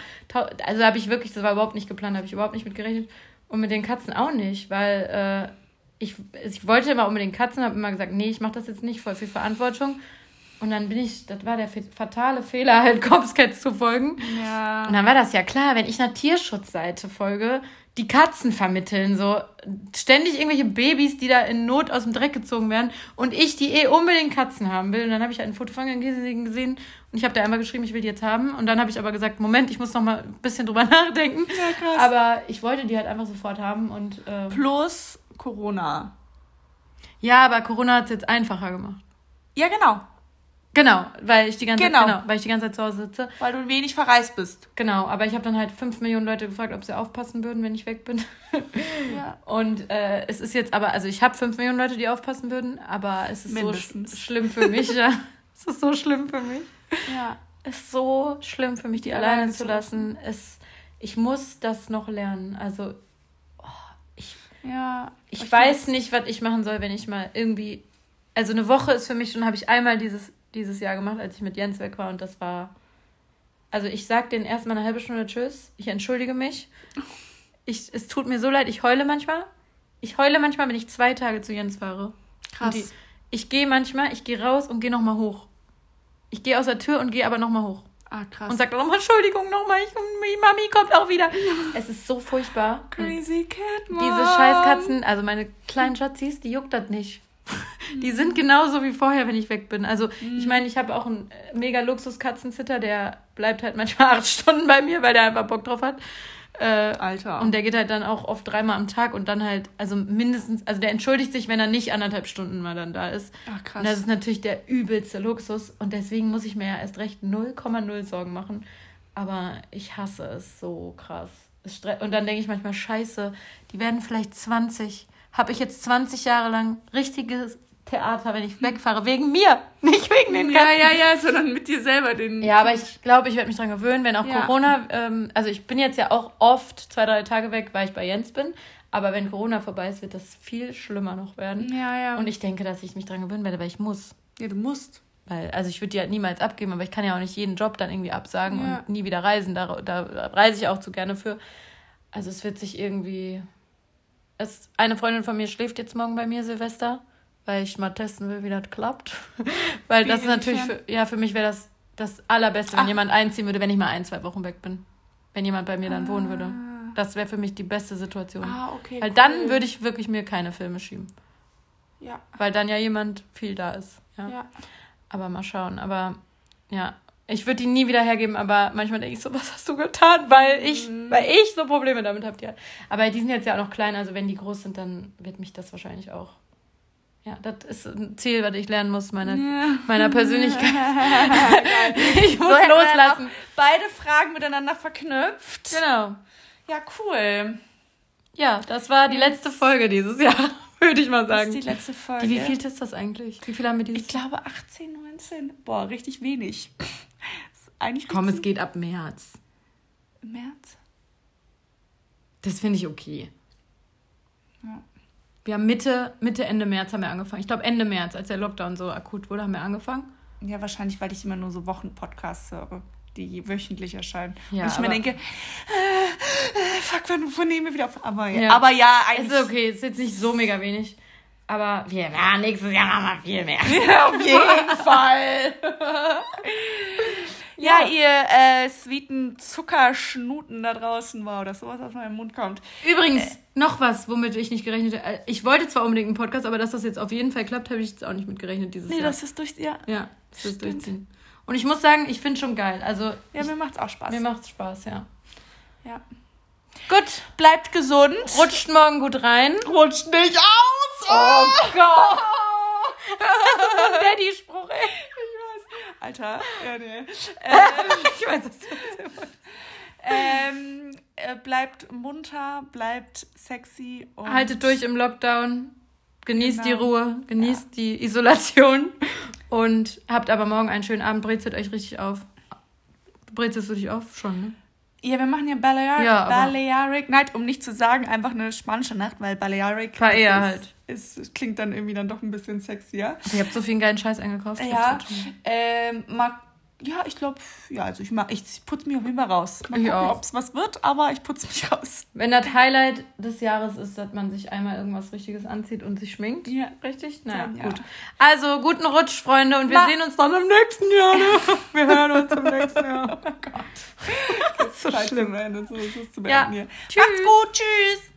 Speaker 1: Also habe ich wirklich, das war überhaupt nicht geplant, habe ich überhaupt nicht mit gerechnet. Und mit den Katzen auch nicht, weil äh, ich, ich wollte immer unbedingt Katzen, habe immer gesagt, nee, ich mache das jetzt nicht, voll viel Verantwortung. Und dann bin ich, das war der fatale Fehler, halt Copscats zu folgen. Ja. Und dann war das ja klar, wenn ich einer Tierschutzseite folge, die Katzen vermitteln, so ständig irgendwelche Babys, die da in Not aus dem Dreck gezogen werden und ich, die eh unbedingt Katzen haben will. Und dann habe ich halt ein Foto von ihnen gesehen und ich habe da einmal geschrieben, ich will die jetzt haben. Und dann habe ich aber gesagt, Moment, ich muss noch mal ein bisschen drüber nachdenken. Ja, krass. Aber ich wollte die halt einfach sofort haben und
Speaker 2: äh, plus Corona.
Speaker 1: Ja, aber Corona hat es jetzt einfacher gemacht.
Speaker 2: Ja, genau.
Speaker 1: Genau, weil ich die ganze genau. Zeit, genau, weil ich die ganze Zeit zu Hause sitze.
Speaker 2: Weil du wenig verreist bist.
Speaker 1: Genau, aber ich habe dann halt fünf Millionen Leute gefragt, ob sie aufpassen würden, wenn ich weg bin. ja. Und äh, es ist jetzt aber, also ich habe fünf Millionen Leute, die aufpassen würden, aber es ist Mindestens. so sch schlimm für mich, ja. es ist so schlimm für mich. Ja. Es ist so schlimm für mich, die ja, alleine zu lassen. Es, ich muss das noch lernen. Also, ja, ich, ich weiß nicht, was ich machen soll, wenn ich mal irgendwie also eine Woche ist für mich schon, habe ich einmal dieses dieses Jahr gemacht, als ich mit Jens weg war. Und das war. Also ich sag denen erstmal eine halbe Stunde Tschüss. Ich entschuldige mich. Ich, es tut mir so leid, ich heule manchmal. Ich heule manchmal, wenn ich zwei Tage zu Jens fahre. Krass. Die, ich gehe manchmal, ich gehe raus und gehe nochmal hoch. Ich gehe aus der Tür und gehe aber nochmal hoch. Ah, krass. Und sag dann nochmal Entschuldigung nochmal, ich, die Mami kommt auch wieder. Es ist so furchtbar. Crazy Cat, Mom. Diese Scheißkatzen, also meine kleinen Schatzis, die juckt das nicht. Die sind genauso wie vorher, wenn ich weg bin. Also, mhm. ich meine, ich habe auch einen äh, mega Luxus-Katzenzitter, der bleibt halt manchmal acht Stunden bei mir, weil der einfach Bock drauf hat. Äh, Alter. Und der geht halt dann auch oft dreimal am Tag und dann halt, also mindestens, also der entschuldigt sich, wenn er nicht anderthalb Stunden mal dann da ist. Ach krass. Und das ist natürlich der übelste Luxus und deswegen muss ich mir ja erst recht 0,0 Sorgen machen. Aber ich hasse es so krass. Und dann denke ich manchmal, scheiße, die werden vielleicht 20 habe ich jetzt 20 Jahre lang richtiges Theater, wenn ich wegfahre, wegen mir, nicht wegen den
Speaker 2: Katzen. Ja, ja, ja, sondern mit dir selber. Den
Speaker 1: ja, aber ich glaube, ich werde mich dran gewöhnen, wenn auch ja. Corona, ähm, also ich bin jetzt ja auch oft zwei, drei Tage weg, weil ich bei Jens bin, aber wenn Corona vorbei ist, wird das viel schlimmer noch werden. Ja, ja. Und ich denke, dass ich mich dran gewöhnen werde, weil ich muss.
Speaker 2: Ja, du musst.
Speaker 1: Weil, also ich würde die halt niemals abgeben, aber ich kann ja auch nicht jeden Job dann irgendwie absagen ja. und nie wieder reisen. Da, da reise ich auch zu gerne für. Also es wird sich irgendwie es, eine Freundin von mir schläft jetzt morgen bei mir Silvester, weil ich mal testen will, wie das klappt. weil wie das ist natürlich, für, ja, für mich wäre das das Allerbeste, wenn Ach. jemand einziehen würde, wenn ich mal ein, zwei Wochen weg bin. Wenn jemand bei mir dann ah. wohnen würde. Das wäre für mich die beste Situation. Ah, okay. Weil cool. dann würde ich wirklich mir keine Filme schieben. Ja. Weil dann ja jemand viel da ist. Ja. ja. Aber mal schauen. Aber ja, ich würde die nie wieder hergeben, aber manchmal denke ich so, was hast du getan? Weil ich, mhm. weil ich so Probleme damit habe. Ja. Aber die sind jetzt ja auch noch klein, also wenn die groß sind, dann wird mich das wahrscheinlich auch. Ja, das ist ein Ziel, was ich lernen muss, meine, ja. meiner Persönlichkeit.
Speaker 2: ich muss so loslassen. Beide Fragen miteinander verknüpft. Genau. Ja, cool.
Speaker 1: Ja, das war die letzte Folge dieses Jahr, würde ich mal sagen. Das ist die letzte Folge. Wie viel ist das eigentlich? Wie viel haben wir dieses
Speaker 2: Ich glaube 18, 19. Boah, richtig wenig
Speaker 1: eigentlich. Komm, es geht ab März.
Speaker 2: März?
Speaker 1: Das finde ich okay. Ja. Wir haben Mitte, Mitte, Ende März haben wir angefangen. Ich glaube Ende März, als der Lockdown so akut wurde, haben wir angefangen.
Speaker 2: Ja, wahrscheinlich, weil ich immer nur so Wochenpodcasts höre, die wöchentlich erscheinen. Ja, Und ich mir denke, äh, äh, fuck, wann, nehmen wir wieder auf? Aber ja,
Speaker 1: ja. aber ja eigentlich. Ist okay, ist jetzt nicht so mega wenig. Aber wir, ja, nächstes Jahr machen wir viel mehr. Ja, auf jeden Fall.
Speaker 2: Ja, ja ihr äh, sweeten Zuckerschnuten da draußen. Wow, dass sowas aus meinem Mund kommt.
Speaker 1: Übrigens, äh, noch was, womit ich nicht gerechnet habe. Äh, ich wollte zwar unbedingt einen Podcast, aber dass das jetzt auf jeden Fall klappt, habe ich jetzt auch nicht mit gerechnet dieses nee, Jahr. Nee, das ist durch, ja. Ja, das ist durchziehen. Und ich muss sagen, ich finde schon geil. Also,
Speaker 2: ja, mir macht's auch Spaß.
Speaker 1: Mir macht's Spaß, ja.
Speaker 2: Ja. Gut. Bleibt gesund.
Speaker 1: Rutscht morgen gut rein.
Speaker 2: Rutscht nicht aus. Oh Gott. das ist ein Daddy-Spruch, ey. Ich weiß. Alter, ja, nee. Ähm, ich weiß, was du ähm, äh, bleibt munter, bleibt sexy.
Speaker 1: Und Haltet durch im Lockdown. Genießt genau. die Ruhe, genießt ja. die Isolation und habt aber morgen einen schönen Abend. Brezelt euch richtig auf. Brezelst du dich auf? Schon, ne?
Speaker 2: Ja, wir machen ja Balearic, ja, Balearic Night, um nicht zu sagen, einfach eine spanische Nacht, weil Balearic eher halt. Ist, klingt dann irgendwie dann doch ein bisschen sexier.
Speaker 1: Ihr habt so viel geilen Scheiß eingekauft.
Speaker 2: Ja, ähm, mag ja, ich glaube, ja, also ich, mach, ich putze mich auf jeden Fall raus. Mal gucken, ob es was wird, aber ich putze mich raus.
Speaker 1: Wenn das Highlight des Jahres ist, dass man sich einmal irgendwas Richtiges anzieht und sich schminkt. Ja. Richtig? Naja, ja. gut. Also, guten Rutsch, Freunde, und wir Ma sehen uns dann im nächsten Jahr. Ne? Wir hören uns im nächsten Jahr. Oh Gott. Das ist so schlimm. So ist es zu beenden ja. hier. Tschüss. Macht's gut, tschüss.